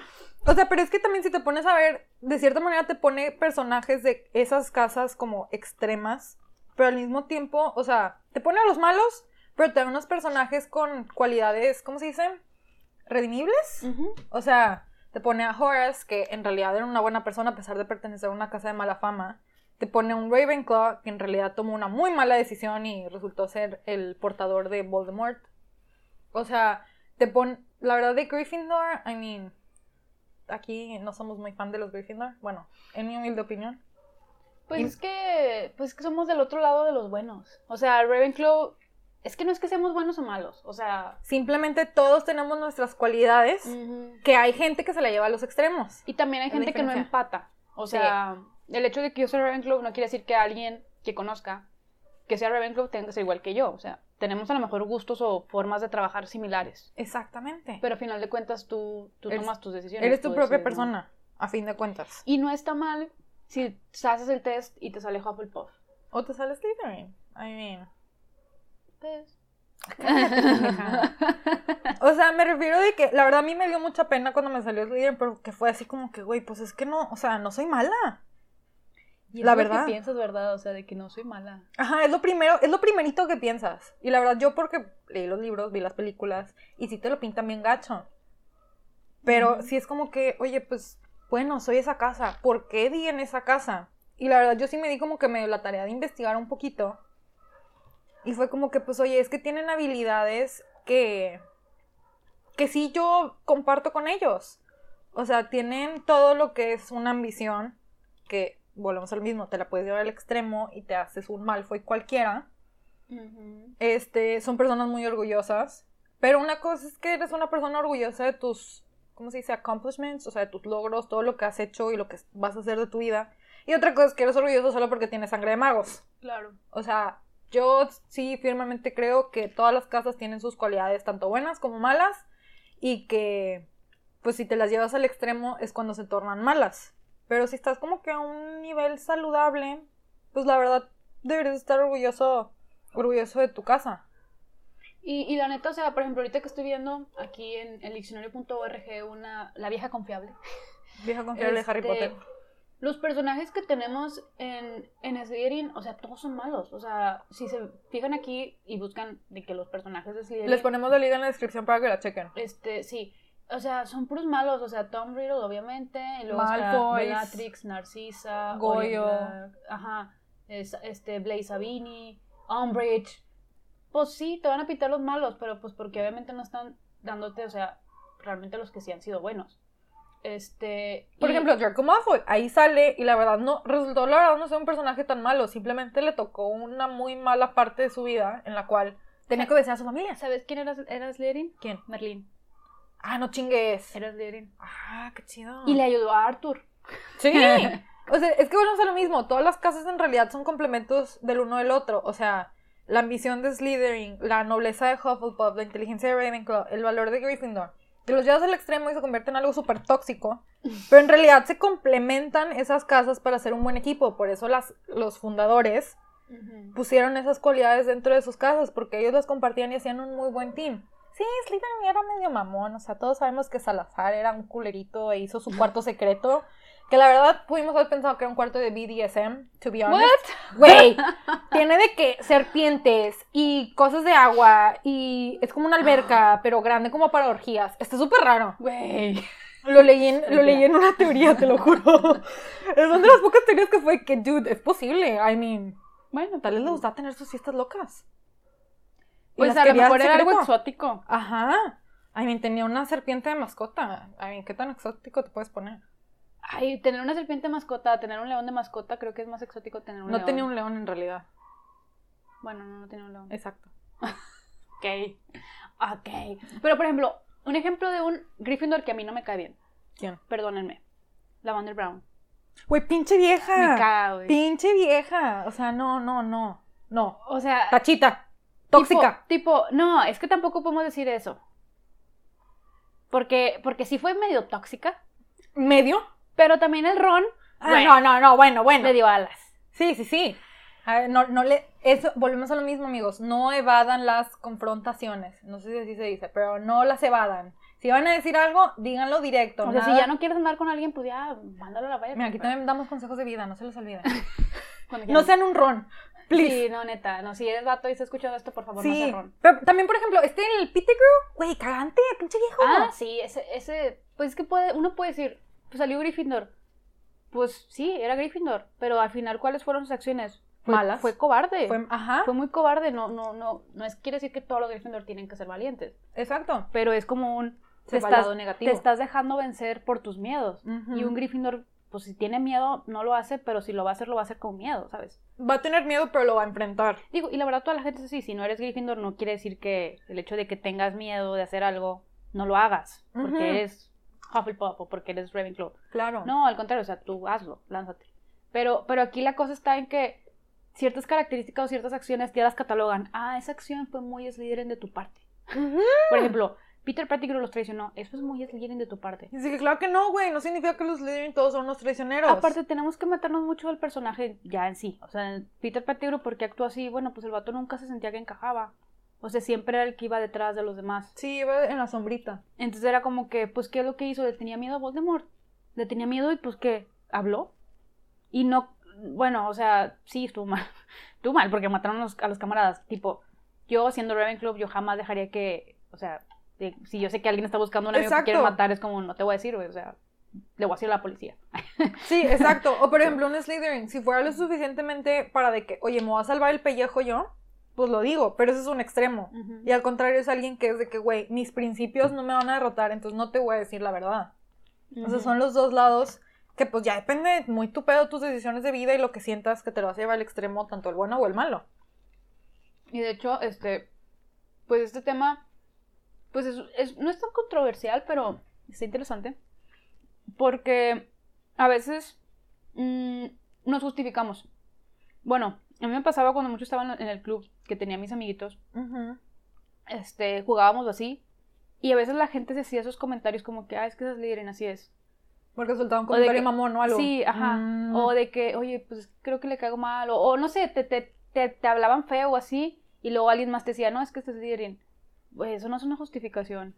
O sea, pero es que también si te pones a ver, de cierta manera te pone personajes de esas casas como extremas pero al mismo tiempo, o sea, te pone a los malos, pero te da unos personajes con cualidades, ¿cómo se dice? Redimibles. O sea, te pone a Horace, que en realidad era una buena persona a pesar de pertenecer a una casa de mala fama. Te pone un Ravenclaw, que en realidad tomó una muy mala decisión y resultó ser el portador de Voldemort. O sea, te pone... La verdad de Gryffindor, I mean... Aquí no somos muy fan de los Gryffindor. Bueno, en mi humilde opinión. Pues es que, pues que somos del otro lado de los buenos. O sea, Ravenclaw, es que no es que seamos buenos o malos, o sea... Simplemente todos tenemos nuestras cualidades, que hay gente que se la lleva a los extremos. Y también hay gente que no empata. O sea, el hecho de que yo sea Ravenclaw no quiere decir que alguien que conozca que sea Ravenclaw tenga que ser igual que yo. O sea, tenemos a lo mejor gustos o formas de trabajar similares. Exactamente. Pero al final de cuentas tú, tú tomas tus decisiones. Eres tu propia persona, a fin de cuentas. Y no está mal si haces el test y te sale Hufflepuff. O te sale Slytherin. I mean. Pues. <laughs> o sea, me refiero de que la verdad a mí me dio mucha pena cuando me salió Slytherin, pero que fue así como que, güey, pues es que no, o sea, no soy mala. Y la verdad. que piensas, ¿verdad? O sea, de que no soy mala. Ajá, es lo primero, es lo primerito que piensas. Y la verdad, yo porque leí los libros, vi las películas, y sí te lo pintan bien gacho. Pero sí es como que, oye, pues bueno, soy esa casa, ¿por qué di en esa casa? Y la verdad yo sí me di como que me dio la tarea de investigar un poquito. Y fue como que, pues, oye, es que tienen habilidades que, que sí yo comparto con ellos. O sea, tienen todo lo que es una ambición, que volvemos al mismo, te la puedes llevar al extremo y te haces un mal fue cualquiera. Este, son personas muy orgullosas. Pero una cosa es que eres una persona orgullosa de tus ¿cómo se dice? Accomplishments, o sea, de tus logros, todo lo que has hecho y lo que vas a hacer de tu vida. Y otra cosa es que eres orgulloso solo porque tienes sangre de magos. Claro. O sea, yo sí firmemente creo que todas las casas tienen sus cualidades, tanto buenas como malas, y que, pues si te las llevas al extremo es cuando se tornan malas. Pero si estás como que a un nivel saludable, pues la verdad deberías estar orgulloso, orgulloso de tu casa. Y, la neta, o sea, por ejemplo, ahorita que estoy viendo aquí en el diccionario.org una, la vieja confiable. <laughs> Vieja confiable de Harry este, Potter. Los personajes que tenemos en, en Slytherin, o sea, todos son malos. O sea, si se fijan aquí y buscan de que los personajes de Slytherin... Les ponemos la liga en la descripción para que la chequen. Este, sí. O sea, son puros malos. O sea, Tom Riddle, obviamente. Y luego Malfoy, Bellatrix, Narcisa, Goyo. ajá. este, Blaze Sabini, Umbridge pues sí, te van a pitar los malos, pero pues porque obviamente no están dándote, o sea, realmente los que sí han sido buenos. Este. Por ejemplo, Draco Malfoy, ahí sale y la verdad no, resultó la verdad no ser un personaje tan malo, simplemente le tocó una muy mala parte de su vida en la cual tenía que obedecer a su familia. ¿Sabes quién era, era Slytherin? ¿Quién? Merlín. Ah, no chingues. Era Slytherin. Ah, qué chido. Y le ayudó a Arthur. Sí. <laughs> o sea, es que bueno, es lo mismo. Todas las casas en realidad son complementos del uno del otro. O sea, la ambición de Slytherin, la nobleza de Hufflepuff, la inteligencia de Ravenclaw, el valor de Gryffindor, te los llevas al extremo y se convierte en algo súper tóxico, <laughs> pero en realidad se complementan esas casas para hacer un buen equipo, por eso las, los fundadores pusieron esas cualidades dentro de sus casas, porque ellos las compartían y hacían un muy buen team. Sí, Slytherin era medio mamón, o sea, todos sabemos que Salazar era un culerito e hizo su cuarto secreto. Que la verdad pudimos haber pensado que era un cuarto de BDSM, to be honest. Güey, <laughs> tiene de que serpientes y cosas de agua y es como una alberca, pero grande como para orgías. Está súper raro. Güey. Lo leí, en, lo leí en una teoría, te lo juro. es una de las pocas teorías que fue que, dude, es posible. I mean, bueno, tal vez le gusta tener sus fiestas locas. Pues a lo mejor era algo exótico. Ajá. I mean, tenía una serpiente de mascota. I mean, ¿qué tan exótico te puedes poner? Ay, tener una serpiente de mascota, tener un león de mascota, creo que es más exótico tener un león. No tenía un león en realidad. Bueno, no, no tenía un león. Exacto. <laughs> ok. Ok. Pero, por ejemplo, un ejemplo de un Gryffindor que a mí no me cae bien. ¿Quién? Perdónenme. La Wonder Brown. Güey, pinche vieja. Me cago, güey. Pinche vieja. O sea, no, no, no. No. O sea. Tachita. Tóxica. Tipo, no, es que tampoco podemos decir eso. Porque, porque sí fue medio tóxica. ¿Medio? Pero también el ron. Ah, no, no, no, bueno, bueno. Le dio alas. Sí, sí, sí. no, no le. Eso, volvemos a lo mismo, amigos. No evadan las confrontaciones. No sé si así se dice, pero no las evadan. Si van a decir algo, díganlo directo. O sea, si ya no quieres andar con alguien, pues ya, mándalo a la valla. Mira, aquí también damos consejos de vida, no se les olvide. <laughs> no sean un ron. Please. Sí, no, neta. No, si eres vato y estás escuchando esto, por favor, no sean ron. Pero también, por ejemplo, este el Pettigrew, güey, cagante, pinche viejo. Ah, sí, ese, ese, pues es que puede, uno puede decir, pues salió Gryffindor. Pues sí, era Gryffindor. Pero al final, ¿cuáles fueron sus acciones? Fue, Malas. Fue cobarde. Fue, ajá. Fue muy cobarde. No, no, no, no es quiere decir que todos los Gryffindor tienen que ser valientes. Exacto. Pero es como un te estás, negativo. te estás dejando vencer por tus miedos. Y un Gryffindor, pues si tiene miedo, no lo hace, pero si lo va a hacer, lo va a hacer con miedo, ¿sabes? Va a tener miedo, pero lo va a enfrentar. Digo, y la verdad, toda la gente es así. Si no eres Gryffindor, no quiere decir que el hecho de que tengas miedo de hacer algo, no lo hagas. Porque eres Hufflepuff o porque eres Ravenclaw. Claro. No, al contrario, o sea, tú hazlo, lánzate. Pero, pero aquí la cosa está en que ciertas características o ciertas acciones ya las catalogan. Ah, esa acción fue muy Slytherin de tu parte. Por ejemplo, Peter Pettigrew los traicionó. Eso es muy Slytherin de tu parte. Sí, claro que no, güey. No significa que los Slytherin todos son unos traicioneros. Aparte, tenemos que matarnos mucho al personaje ya en sí. O sea, Peter Pettigrew, ¿por qué actuó así? Bueno, pues el vato nunca se sentía que encajaba. O sea, siempre era el que iba detrás de los demás. Sí, iba en la sombrita. Entonces era como que, pues, ¿qué es lo que hizo? Le tenía miedo a Voldemort. Le tenía miedo y, pues, ¿qué? ¿Habló? Y no, bueno, o sea, sí, estuvo mal. <laughs> estuvo mal porque mataron a los, a los camaradas. Tipo, yo siendo Ravenclaw, yo jamás dejaría que, o sea, si yo sé que alguien está buscando a un amigo que quiere matar, es como, no te voy a decir, o sea, le voy a decir a la policía. <laughs> Sí, exacto. O por ejemplo, un Slytherin, si fuera lo suficientemente para de que, oye, me voy a salvar el pellejo yo, pues lo digo, pero eso es un extremo. Y al contrario es alguien que es de que, güey, mis principios no me van a derrotar, entonces no te voy a decir la verdad. Entonces son los dos lados que pues ya depende muy tu pedo, tus decisiones de vida y lo que sientas que te lo vas a llevar al extremo, tanto el bueno o el malo. Y de hecho, este, pues este tema pues es, no es tan controversial, pero está interesante. Porque a veces mm, nos justificamos. Bueno, a mí me pasaba cuando mucho estaba en el club, que tenía mis amiguitos. Este, jugábamos así. Y a veces la gente se hacía esos comentarios como que, ah, es que esas líderes así es. Porque soltaba un comentario mamón o algo. Sí, ajá. Mm. O de que, oye, pues creo que le cago mal. O, no sé, te, te, te, hablaban feo o así. Y luego alguien más te decía, no, es que este es líder pues eso no es una justificación.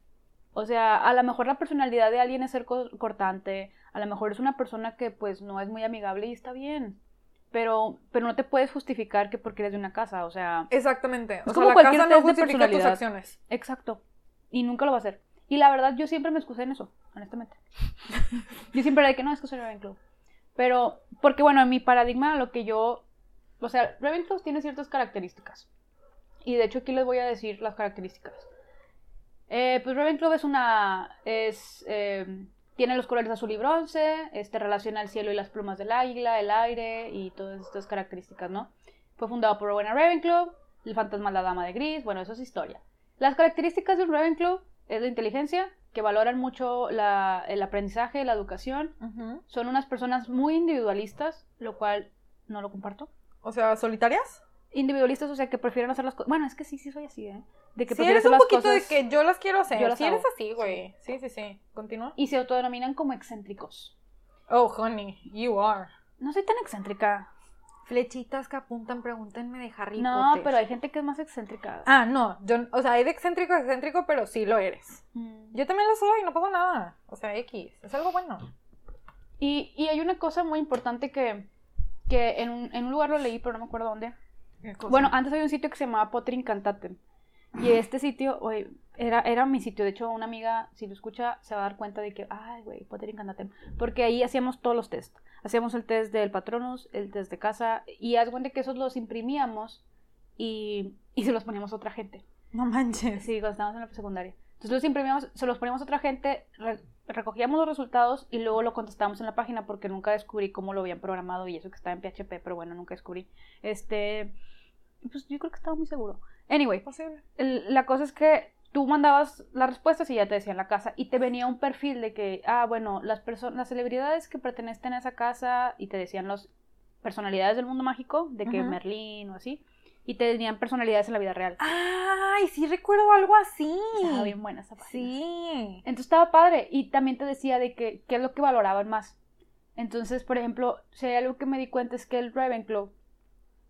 O sea, a lo mejor la personalidad de alguien es ser cortante, a lo mejor es una persona que pues no es muy amigable y está bien. Pero, pero no te puedes justificar que porque eres de una casa, o sea... Exactamente. O sea, la casa no justifica tus acciones. Exacto. Y nunca lo va a hacer. Y la verdad, yo siempre me excusé en eso, honestamente. <laughs> yo siempre era de que no, es que soy Ravenclaw. Pero, porque bueno, en mi paradigma, lo que yo... O sea, Ravenclaw tiene ciertas características. Y de hecho aquí les voy a decir las características. Eh, pues Ravenclaw es una... es... Eh, tiene los colores azul y bronce, este relaciona el cielo y las plumas del águila, el aire y todas estas características, ¿no? Fue fundado por Rowena Ravenclaw, el fantasma de la dama de gris, bueno, eso es historia. Las características de un Ravenclaw es la inteligencia, que valoran mucho el aprendizaje, la educación. Son unas personas muy individualistas, lo cual no lo comparto. O sea, solitarias individualistas, o sea, que prefieren hacer las cosas. Bueno, es que sí, sí soy así, ¿eh? De que sí, eres un poquito de que yo las quiero hacer. Yo las sí, eres así, güey. Sí, sí, sí. Continúa. Y se autodenominan como excéntricos. Oh, honey, you are. No soy tan excéntrica. flechitas que apuntan, pregúntenme de Harry no, pero hay gente que es más excéntrica. Ah, no, yo, o sea, hay de excéntrico a excéntrico, pero sí lo eres. Mm. Yo también lo soy, no pasa nada. O sea, X, es algo bueno. Y, y hay una cosa muy importante que, que en, un, en un lugar lo leí, pero no me acuerdo dónde. Bueno, antes había un sitio que se llamaba Potter Incantatem. Y este sitio, oye, era, era mi sitio. De hecho, una amiga, si lo escucha, se va a dar cuenta de que, ay, güey, Potter Incantatem. Porque ahí hacíamos todos los test. Hacíamos el test del Patronus, el test de casa. Y haz cuenta que esos los imprimíamos y, y se los poníamos a otra gente. No manches. Sí, cuando estábamos en la secundaria. Entonces los imprimíamos, se los poníamos a otra gente, recogíamos los resultados y luego lo contestábamos en la página porque nunca descubrí cómo lo habían programado y eso que estaba en PHP, pero bueno, nunca descubrí. Este, pues yo creo que estaba muy seguro. Anyway, la cosa es que tú mandabas las respuestas y ya te decían la casa y te venía un perfil de que, ah, bueno, las personas, las celebridades que pertenecen a esa casa y te decían las personalidades del mundo mágico, de que Merlín o así, y te tenían personalidades en la vida real. Ay, sí recuerdo algo así. Estaba bien buena esa página. Sí. Entonces estaba padre y también te decía de que qué es lo que valoraban más. Entonces, por ejemplo, si hay algo que me di cuenta es que el Ravenclaw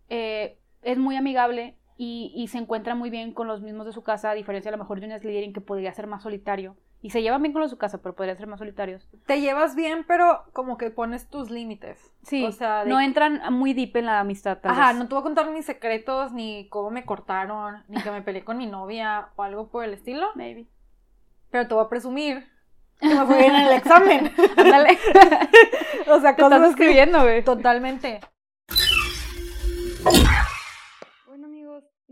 eh, es muy amigable y, se encuentra muy bien con los mismos de su casa, a diferencia a lo mejor de un Slytherin que podría ser más solitario. Y se llevan bien con los de su casa, pero podrían ser más solitarios. Te llevas bien, pero como que pones tus límites. Sí, o sea, no entran muy deep en la amistad. Ajá, no te voy a contar mis secretos, ni cómo me cortaron, ni que me peleé con mi novia o algo por el estilo. Maybe. Pero te voy a presumir que me fue bien en el <laughs> examen. Ándale. <laughs> o sea, cosas estás escribiendo, güey. Totalmente.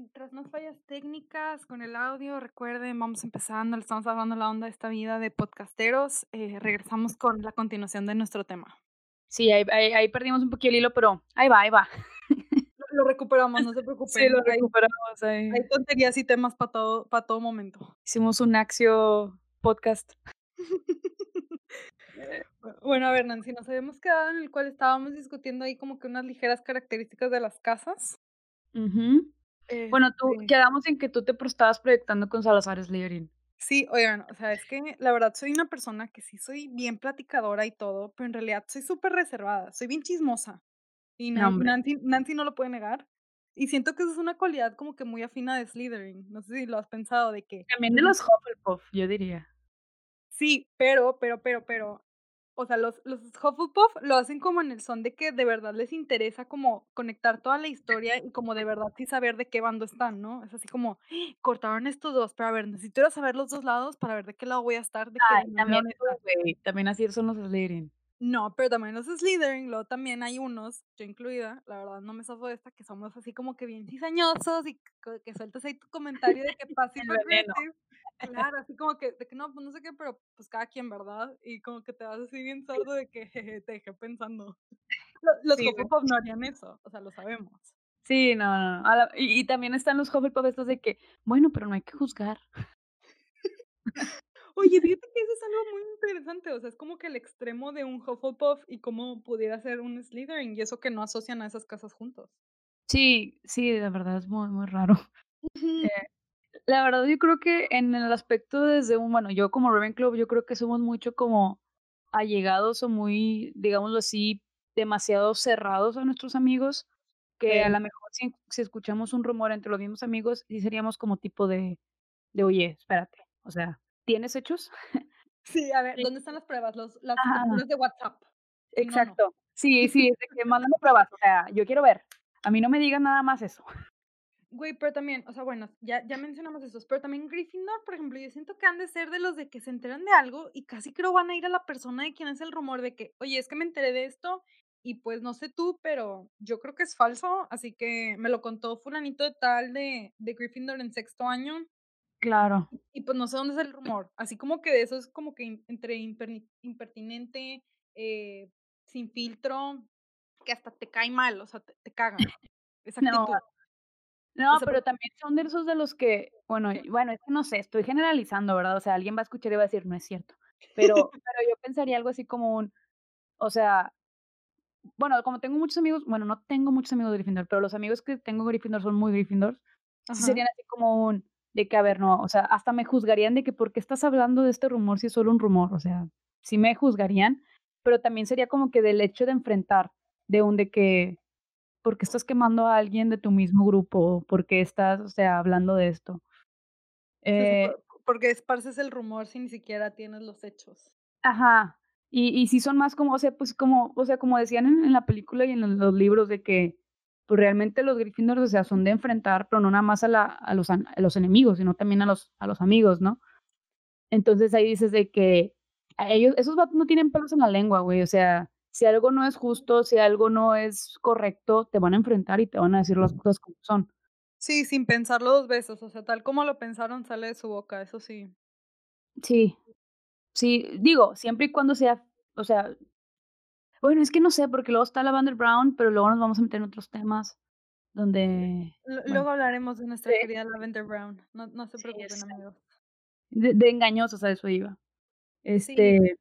Tras unas fallas técnicas con el audio, recuerden, vamos empezando, le estamos hablando la onda de esta vida de podcasteros. Eh, regresamos con la continuación de nuestro tema. Sí, ahí, ahí, perdimos un poquito el hilo, pero ahí va, ahí va. <laughs> Lo, recuperamos, no se preocupen. Sí, lo recuperamos. Ahí. Hay tonterías y temas para todo, para todo momento. Hicimos un Axio podcast. <laughs> bueno, a ver, Nancy, nos habíamos quedado en el cual estábamos discutiendo ahí como que unas ligeras características de las casas. Uh bueno, tú este quedamos en que tú te estabas proyectando con Salazar Slytherin. Sí, oigan, o sea, es que la verdad soy una persona que sí soy bien platicadora y todo, pero en realidad soy súper reservada, soy bien chismosa. Y Nancy, Nancy, no lo puede negar. Y siento que eso es una cualidad como que muy afina de Slytherin. No sé si lo has pensado de que... También de los Hufflepuff, yo diría. Sí, pero, pero, pero, pero, o sea, los, los Hufflepuff lo hacen como en el son de que de verdad les interesa como conectar toda la historia y como de verdad sí saber de qué bando están, ¿no? Es así como, ¡Ah! cortaron estos dos, pero a ver, necesito ir a saber los dos lados para ver de qué lado voy a estar. De qué también, también así son los Slytherin. No, pero también los Slytherin, luego también hay unos, yo incluida, la verdad no me zafo de esta, que somos así como que bien cizañosos y que, sueltas ahí tu comentario de que <laughs> pasa Claro, así como que, de que no, pues no sé qué, pero pues cada quien, ¿verdad? Y como que te vas así bien sordo de que jeje, <laughs> te dejé pensando. Los, sí, no harían eso, o sea, lo sabemos. Sí, no, no. y, también están los Hufflepuff estos de que, bueno, pero no hay que juzgar. <laughs> Oye, fíjate que eso es algo muy interesante, o sea, es como que el extremo de un Hufflepuff y cómo pudiera ser un Slytherin, y eso que no asocian a esas casas juntos. Sí, sí, de verdad es muy, muy raro. La verdad, yo creo que en el aspecto desde un, bueno, yo como Ravenclaw, yo creo que somos mucho como allegados o muy, digámoslo así, demasiado cerrados a nuestros amigos, que a lo mejor si, escuchamos un rumor entre los mismos amigos, sí seríamos como tipo de, de oye, espérate, o sea, ¿tienes hechos? <laughs> Sí, a ver, ¿dónde están las pruebas? Los, las de WhatsApp. Exacto. Sí, sí, es de que mándame pruebas, o sea, yo quiero ver. A mí no me digan nada más eso. Güey, pero también, o sea, bueno, ya, ya mencionamos esos, pero también Gryffindor, por ejemplo, yo siento que han de ser de los de que se enteran de algo y casi creo van a ir a la persona de quien es el rumor de que, oye, es que me enteré de esto y pues no sé tú, pero yo creo que es falso, así que me lo contó fulanito de tal de, de Gryffindor en sexto año. Claro. Y, pues no sé dónde es el rumor, así como que de eso es como que entre impertinente, eh, sin filtro, que hasta te cae mal, o sea, te, te cagan. <laughs> Esa actitud. No, pero también son de esos de los que, bueno, bueno, es que no sé, estoy generalizando, ¿verdad? O sea, alguien va a escuchar y va a decir, no es cierto. Pero, <laughs> pero yo pensaría algo así como un, o sea, bueno, como tengo muchos amigos, bueno, no tengo muchos amigos de Gryffindor, pero los amigos que tengo de Gryffindor son muy Gryffindor, serían así como un, de que, a ver, no, o sea, hasta me juzgarían de que, ¿por qué estás hablando de este rumor si es solo un rumor? O sea, sí me juzgarían, pero también sería como que del hecho de enfrentar, de un de que, ¿por qué estás quemando a alguien de tu mismo grupo? ¿Por qué estás, o sea, hablando de esto? Eh, porque esparces el rumor si ni siquiera tienes los hechos. Ajá. Y, y si son más como, o sea, pues como, o sea, como decían en, la película y en los, libros de que pues realmente los Gryffindors, o sea, son de enfrentar, pero no nada más a, la, a, los, a los enemigos, sino también a los, a los amigos, ¿no? Entonces ahí dices de que ellos, esos vatos no tienen pelos en la lengua, güey, o sea, si algo no es justo, si algo no es correcto, te van a enfrentar y te van a decir las cosas como son. Sí, sin pensarlo dos veces, o sea, tal como lo pensaron sale de su boca, eso sí. Sí, sí, digo, siempre y cuando sea, o sea, bueno, es que no sé, porque luego está Lavender Brown, pero luego nos vamos a meter en otros temas donde... luego hablaremos de nuestra querida Lavender Brown, no, no se preocupen, amigos. De, de engañosos a eso iba. Este,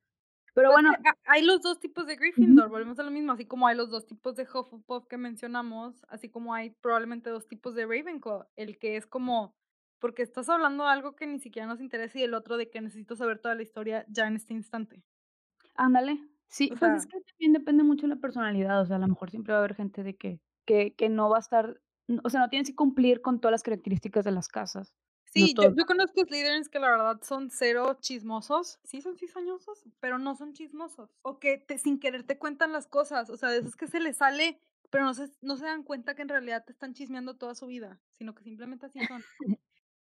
pero pues bueno. Hay los dos tipos de Gryffindor, volvemos a lo mismo, así como hay los dos tipos de Hufflepuff que mencionamos, así como hay probablemente dos tipos de Ravenclaw, el que es como, porque estás hablando de algo que ni siquiera nos interesa y el otro de que necesito saber toda la historia ya en este instante. Ándale, sí, pues es que también depende mucho de la personalidad, o sea, a lo mejor siempre va a haber gente de que, que, que no va a estar, o sea, no tienes que cumplir con todas las características de las casas. Sí, yo, yo, conozco Slytherins que la verdad son cero chismosos. Sí son cizañosos, pero no son chismosos. O que te, sin querer te cuentan las cosas. O sea, de esos que se les sale, pero no se, no se dan cuenta que en realidad te están chismeando toda su vida, sino que simplemente así son. <laughs>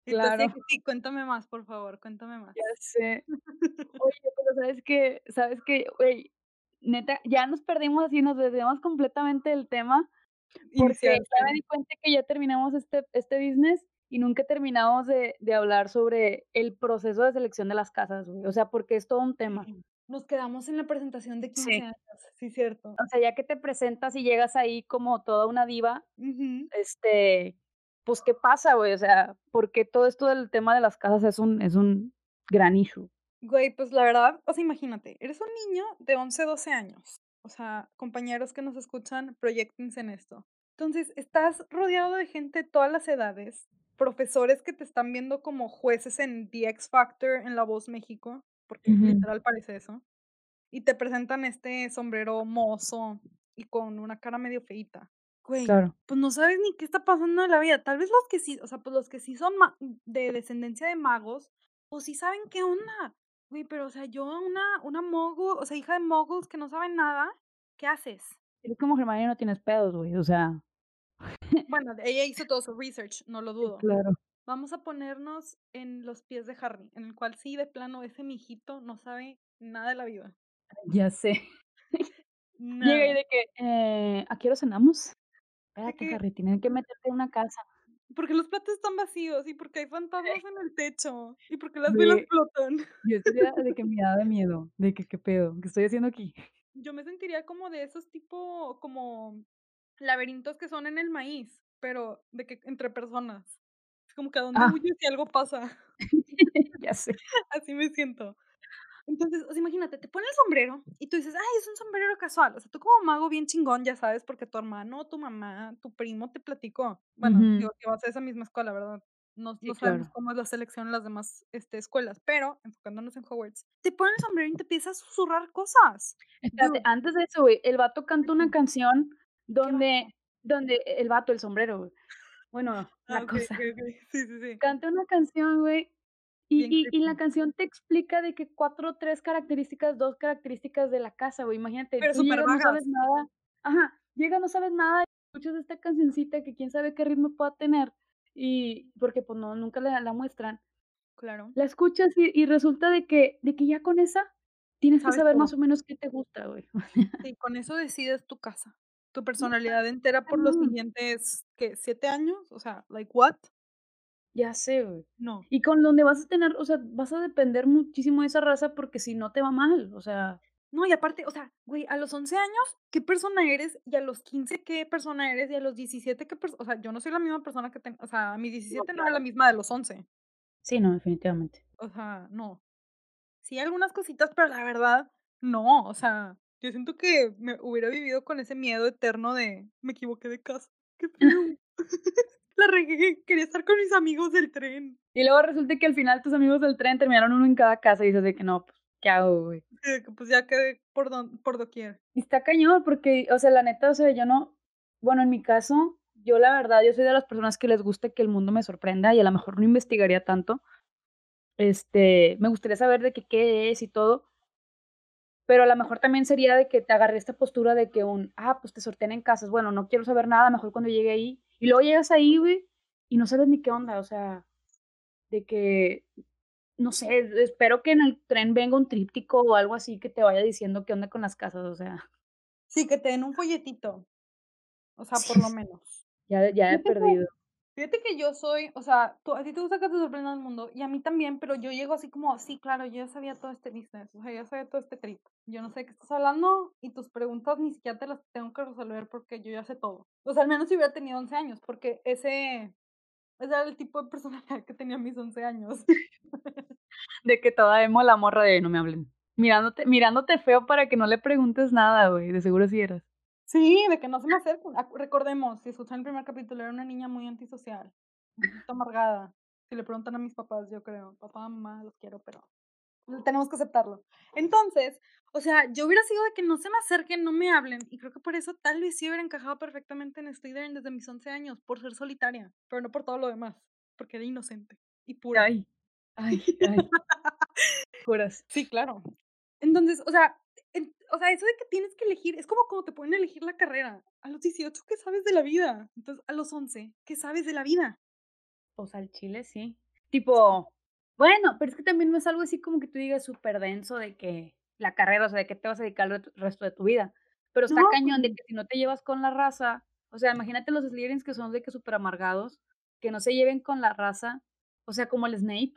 claro. sí, cuéntame más, por favor, cuéntame más. Ya sé. <laughs> Oye, pero sabes que, sabes que, güey, neta, ya nos perdimos así, nos desviamos completamente del tema. Porque ya me di cuenta que ya terminamos este, este business y nunca terminamos de, de, hablar sobre el proceso de selección de las casas, güey. O sea, porque es todo un tema. Nos quedamos en la presentación de 15 años, sí, cierto. O sea, ya que te presentas y llegas ahí como toda una diva, este, pues, ¿qué pasa, güey? O sea, porque todo esto del tema de las casas es un, es un gran issue. Güey, pues la verdad, o sea, imagínate, eres un niño de 11, 12 años. O sea, compañeros que nos escuchan, proyectense en esto. Entonces, estás rodeado de gente de todas las edades, profesores que te están viendo como jueces en The X Factor en La Voz México, porque literal parece eso, y te presentan este sombrero mozo y con una cara medio feita. Güey, pues no sabes ni qué está pasando en la vida. Tal vez los que sí, o sea, pues los que sí son de descendencia de magos, o sí saben qué onda. Güey, pero o sea, yo una, una mogul, o sea, hija de moguls que no saben nada, ¿qué haces? Es como Germania no tienes pedos, güey, o sea. Bueno, ella hizo todo su research, no lo dudo. claro. Vamos a ponernos en los pies de Harry, en el cual sí, de plano, ese mijito no sabe nada de la vida. Ya sé. <laughs> Llega y de que, eh, ¿a qué hora cenamos? Espérate, Harry, tienen que meterte en una casa. Porque los platos están vacíos y porque hay fantasmas en el techo y porque las velas flotan. Yo estoy de que <laughs> me da de miedo, de que qué pedo, ¿qué estoy haciendo aquí? Yo me sentiría como de esos tipo, como laberintos que son en el maíz, pero de que entre personas. Es como que a dónde ah. huyes si algo pasa. <laughs> ya sé. <laughs> Así me siento. Entonces, o sea, imagínate, te pones el sombrero y tú dices, ay, es un sombrero casual. O sea, tú como mago bien chingón, ya sabes, porque tu hermano, tu mamá, tu primo te platicó. Bueno, digo que vas a esa misma escuela, ¿verdad? No, no sabemos cómo es la selección en las demás este, escuelas, pero enfocándonos en Hogwarts, te pones el sombrero y te empiezas a susurrar cosas. Espérate, antes de eso, güey, el vato canta una canción donde, donde el vato, el sombrero, Bueno, la ah, cosa. Sí, sí, sí. Canta una canción, güey. Y, y, la canción te explica de que cuatro, tres características, dos características de la casa, güey. Imagínate, Pero tú llegas, no sabes nada. Ajá, llega, no sabes nada, escuchas esta cancioncita que quién sabe qué ritmo pueda tener. Y porque pues no, nunca la, la muestran. Claro. La escuchas y, y, resulta de que, de que ya con esa tienes que saber más o menos qué te gusta, güey. Sí, con eso decides tu casa tu personalidad entera por los siguientes, ¿qué? ¿Siete años? O sea, like what? Ya sé, güey. No. Y con donde vas a tener, o sea, vas a depender muchísimo de esa raza porque si no te va mal, o sea. No, y aparte, o sea, güey, a los 11 años, ¿qué persona eres? Y a los 15, ¿qué persona eres? Y a los 17, ¿qué persona? O sea, yo no soy la misma persona que tengo, o sea, a mis 17 no, no la misma de los 11. Sí, no, definitivamente. O sea, no. Sí, algunas cositas, pero la verdad, no, o sea, yo siento que me hubiera vivido con ese miedo eterno de me equivoqué de casa. Qué feo. <laughs> <laughs> La regué, quería estar con mis amigos del tren. Y luego resulta que al final tus amigos del tren terminaron uno en cada casa y dices de que no, pues, ¿qué hago, güey? pues ya quedé por, por doquier. Y está cañón porque, o sea, la neta, o sea, yo no, bueno, en mi caso, yo la verdad, yo soy de las personas que les gusta que el mundo me sorprenda y a lo mejor no investigaría tanto. Este, me gustaría saber de qué, qué es y todo. Pero a lo mejor también sería de que te agarré esta postura de que un, ah, pues te sortean en casas. Bueno, no quiero saber nada, mejor cuando llegue ahí. Y luego llegas ahí, güey, y no sabes ni qué onda. O sea, de que, no sé, espero que en el tren venga un tríptico o algo así que te vaya diciendo qué onda con las casas, o sea. Sí, que te den un folletito. O sea, por lo menos. Ya, ya he perdido. Fíjate que yo soy, o sea, tú, a ti te gusta que te sorprenda el mundo y a mí también, pero yo llego así como, sí, claro, yo ya sabía todo este business, o sea, ya sabía todo este trip. Yo no sé de qué estás hablando y tus preguntas ni siquiera te las tengo que resolver porque yo ya sé todo. O sea, al menos si hubiera tenido 11 años, porque ese, era el tipo de personalidad que tenía mis 11 años. <laughs> de que toda emo la morra de no me hablen. Mirándote, mirándote feo para que no le preguntes nada, güey, de seguro si eras. Sí, de que no se me acerquen. Recordemos, si escuchan el primer capítulo, era una niña muy antisocial, un poquito amargada. Si le preguntan a mis papás, yo creo, papá, mamá, los quiero, pero tenemos que aceptarlo. Entonces, o sea, yo hubiera sido de que no se me acerquen, no me hablen, y creo que por eso tal vez sí hubiera encajado perfectamente en Slytherin desde mis 11 años, por ser solitaria, pero no por todo lo demás, porque era inocente y pura. Ay, ay, ay. <laughs> Puras. Sí, claro. Entonces, o sea, o sea, eso de que tienes que elegir, es como cuando te pueden elegir la carrera. A los 18, ¿qué sabes de la vida? Entonces, a los 11, ¿qué sabes de la vida? Pues al chile sí. Tipo, bueno, pero es que también no es algo así como que tú digas súper denso de que la carrera, o sea, de que te vas a dedicar el resto de tu vida. Pero está cañón de pues que si no te llevas con la raza, o sea, imagínate los Slytherins que son de que súper amargados, que no se lleven con la raza, o sea, como el Snape,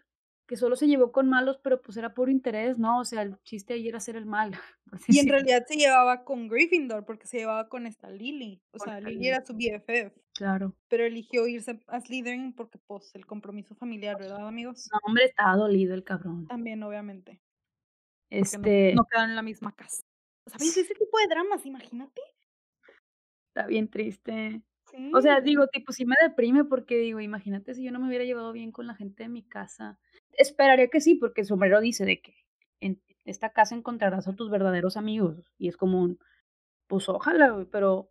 que solo se llevó con malos, pero pues era puro interés, ¿no? O sea, el chiste ahí era hacer el mal. <laughs> Y en realidad se llevaba con Gryffindor, porque se llevaba con esta Lily. O sea, Lily era su BFF. Claro. Pero eligió irse a Slytherin porque, pues, el compromiso familiar, ¿verdad, amigos? No, hombre, estaba dolido el cabrón. También, obviamente. Este... No, quedan en la misma casa. ¿Sabes? Ese tipo de dramas, imagínate. Está bien triste. O sea, digo, tipo, sí me deprime porque digo, imagínate si yo no me hubiera llevado bien con la gente de mi casa esperaría que sí, porque el sombrero dice de que en esta casa encontrarás a tus verdaderos amigos. Y es como un, pues ojalá, pero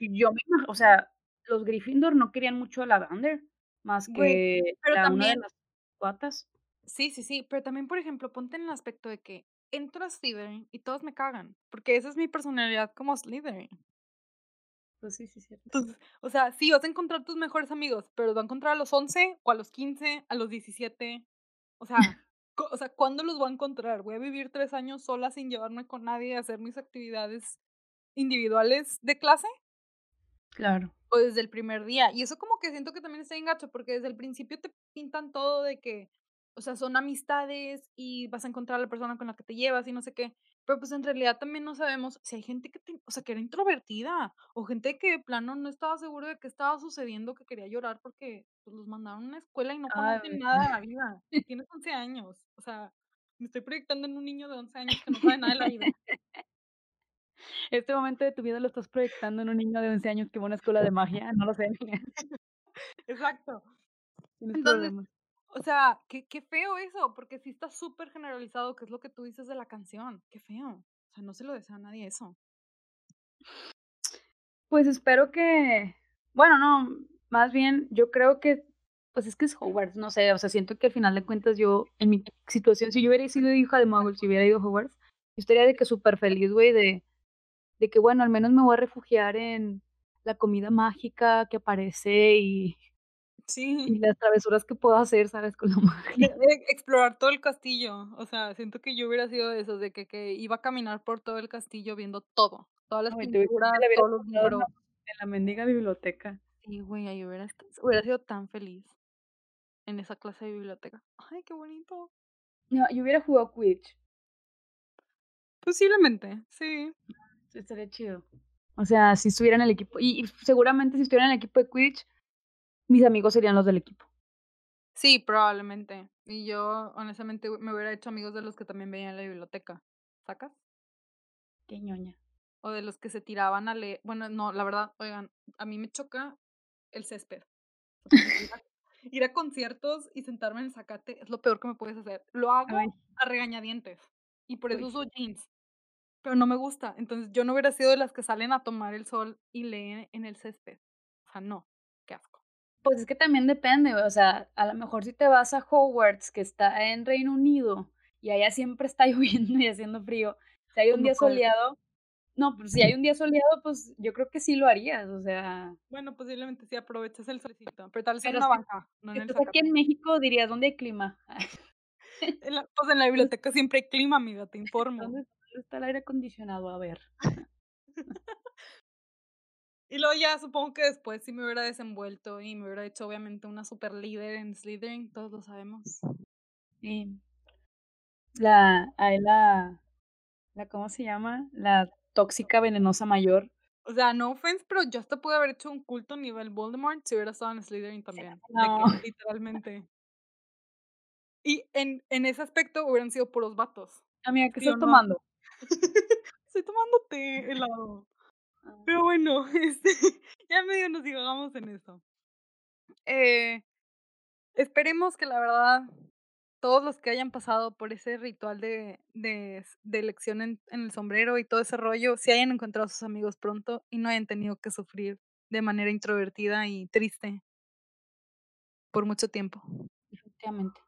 yo misma, o sea, los Gryffindor no querían mucho a Lavander, más que pero también, una de las cuatas. Sí, sí, sí, pero también, por ejemplo, ponte en el aspecto de que entro a Slytherin y todos me cagan, porque esa es mi personalidad como Slytherin. Pues sí, sí, sí. Entonces, o sea, sí, vas a encontrar tus mejores amigos, pero los vas a encontrar a los 11 o a los 15, a los 17. O sea, <laughs> o sea, ¿cuándo los voy a encontrar? Voy a vivir tres años sola sin llevarme con nadie a hacer mis actividades individuales de clase. Claro. O desde el primer día. Y eso como que siento que también está engacho, porque desde el principio te pintan todo de que, o sea, son amistades y vas a encontrar a la persona con la que te llevas y no sé qué. Pero pues en realidad también no sabemos si hay gente que, o sea, que era introvertida o gente que de plano no estaba seguro de qué estaba sucediendo, que quería llorar porque pues, los mandaron a una escuela y no conocen nada de la <laughs> vida. Tienes 11 años. O sea, me estoy proyectando en un niño de 11 años que no sabe nada de la vida. Este momento de tu vida lo estás proyectando en un niño de 11 años que va a una escuela de magia, no lo sé. <laughs> Exacto. Entonces, o sea, qué, qué feo eso, porque sí está súper generalizado, que es lo que tú dices de la canción. Qué feo. O sea, no se lo desea a nadie eso. Pues espero que. Bueno, no, más bien, yo creo que. Pues es que es Hogwarts, no sé, o sea, siento que al final de cuentas yo, en mi situación, si yo hubiera sido hija de Muggle, si hubiera ido a Hogwarts, yo estaría de que súper feliz, güey, de, de que, bueno, al menos me voy a refugiar en la comida mágica que aparece y Sí. Y las travesuras que puedo hacer, ¿sabes? Con la magia. Explorar todo el castillo. O sea, siento que yo hubiera sido de esos, de que, que iba a caminar por todo el castillo viendo todo. Todas las pinturas, todos los libros. En la mendiga biblioteca. Sí, güey, ahí hubiera, hubiera sido tan feliz en esa clase de biblioteca. Ay, qué bonito. No, yo hubiera jugado Quidditch. Posiblemente, sí. Estaría chido. O sea, si estuviera en el equipo. y seguramente si estuviera en el equipo de Quidditch, mis amigos serían los del equipo. Sí, probablemente. Y yo, honestamente, me hubiera hecho amigos de los que también veían la biblioteca. ¿Sacas? Qué ñoña. O de los que se tiraban a leer. Bueno, no, la verdad, oigan, a mí me choca el césped. ir, a, conciertos y sentarme en el zacate es lo peor que me puedes hacer. Lo hago a regañadientes. Y por eso uso jeans. pero no me gusta. Entonces yo no hubiera sido de las que salen a tomar el sol y leen en el césped. O sea, no, qué asco. Pues es que también depende, o sea, a lo mejor si te vas a Hogwarts, que está en Reino Unido, y allá siempre está <laughs> lloviendo y haciendo frío, si hay un día soleado, no, pues si hay un día soleado, pues yo creo que sí lo harías, o sea. Bueno, posiblemente sí aprovechas el solecito, pero tal vez en una banca, no en el aquí en México dirías, ¿dónde hay clima? <laughs> pues en la biblioteca siempre hay clima, amiga, te <laughs> informo. ¿Dónde está el aire acondicionado? A ver. Y luego ya supongo que después sí me hubiera desenvuelto y me hubiera hecho obviamente una super líder en Slytherin, todos lo sabemos. Sí. La, ahí la, la, ¿cómo se llama? La tóxica venenosa mayor. O sea, no offense, pero yo hasta pude haber hecho un culto nivel Voldemort si hubiera estado en Slytherin también. <laughs> literalmente. Y en, en ese aspecto hubieran sido puros vatos. Amiga, ¿qué estás tomando? <laughs> Estoy tomando té helado. Ah. Pero bueno, <laughs> este, ya medio nos digamos en eso. Eh, esperemos que la verdad todos los que hayan pasado por ese ritual de, de, de elección en, el sombrero y todo ese rollo, si hayan encontrado a sus amigos pronto y no hayan tenido que sufrir de manera introvertida y triste por mucho tiempo. Efectivamente.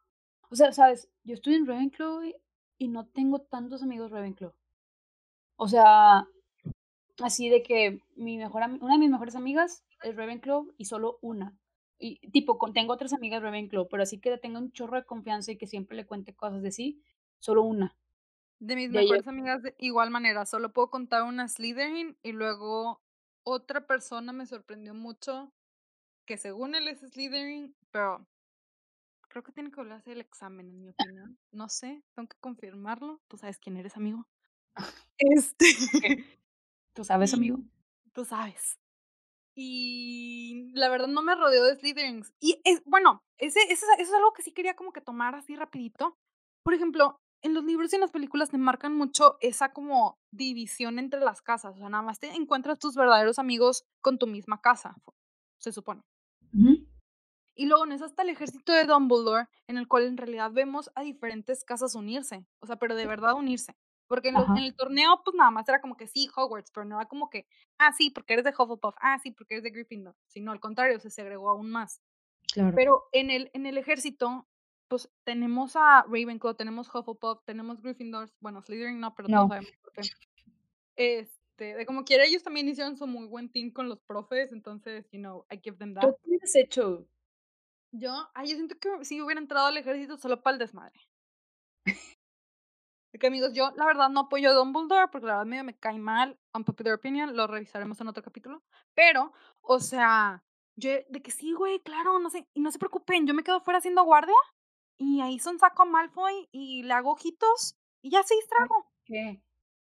O sea, sabes, yo estoy en Ravenclaw y no tengo tantos amigos Ravenclaw. O sea, así de que mi mejor una de mis mejores amigas es Ravenclaw y solo una y tipo, tengo otras amigas Ravenclaw, pero así que tenga un chorro de confianza y que siempre le cuente cosas de sí, solo una. De mis mejores amigas de igual manera, solo puedo contar una Slytherin y luego otra persona me sorprendió mucho que según él es Slytherin, pero creo que tiene que volver el examen en mi opinión. No sé, tengo que confirmarlo. Tú sabes quién eres, amigo. <laughs> Este. ¿Tú sabes, amigo? Tú sabes. Y la verdad no me rodeó de Slytherins. Y es, bueno, ese, eso es algo que sí quería como que tomar así rapidito. Por ejemplo, en los libros y en las películas te marcan mucho esa como división entre las casas. O sea, nada más te encuentras tus verdaderos amigos con tu misma casa, se supone. Y luego no es hasta el ejército de Dumbledore, en el cual en realidad vemos a diferentes casas unirse. O sea, pero de verdad unirse. Porque en, el torneo, pues nada más era como que sí, Hogwarts, pero no era como que, ah, sí, porque eres de Hufflepuff, ah, sí, porque eres de Gryffindor. Sino al contrario, se segregó aún más. Claro. Pero en el, en el ejército, pues tenemos a Ravenclaw, tenemos Hufflepuff, tenemos Gryffindor, bueno, Slytherin no, pero no. sabemos por qué. Este, de como quiera, ellos también hicieron su muy buen team con los profes, entonces, you know, I give them that. ¿Qué has hecho? Yo, ay, yo siento que si hubiera entrado al ejército solo para el desmadre que amigos, yo la verdad no apoyo a Dumbledore porque la verdad medio me cae mal, unpopular opinion, lo revisaremos en otro capítulo. Pero, o sea, yo de que sí, güey, claro, no sé, y no se preocupen, yo me quedo fuera haciendo guardia y ahí son saco a Malfoy y le hago ojitos y ya se distrago. ¿Qué?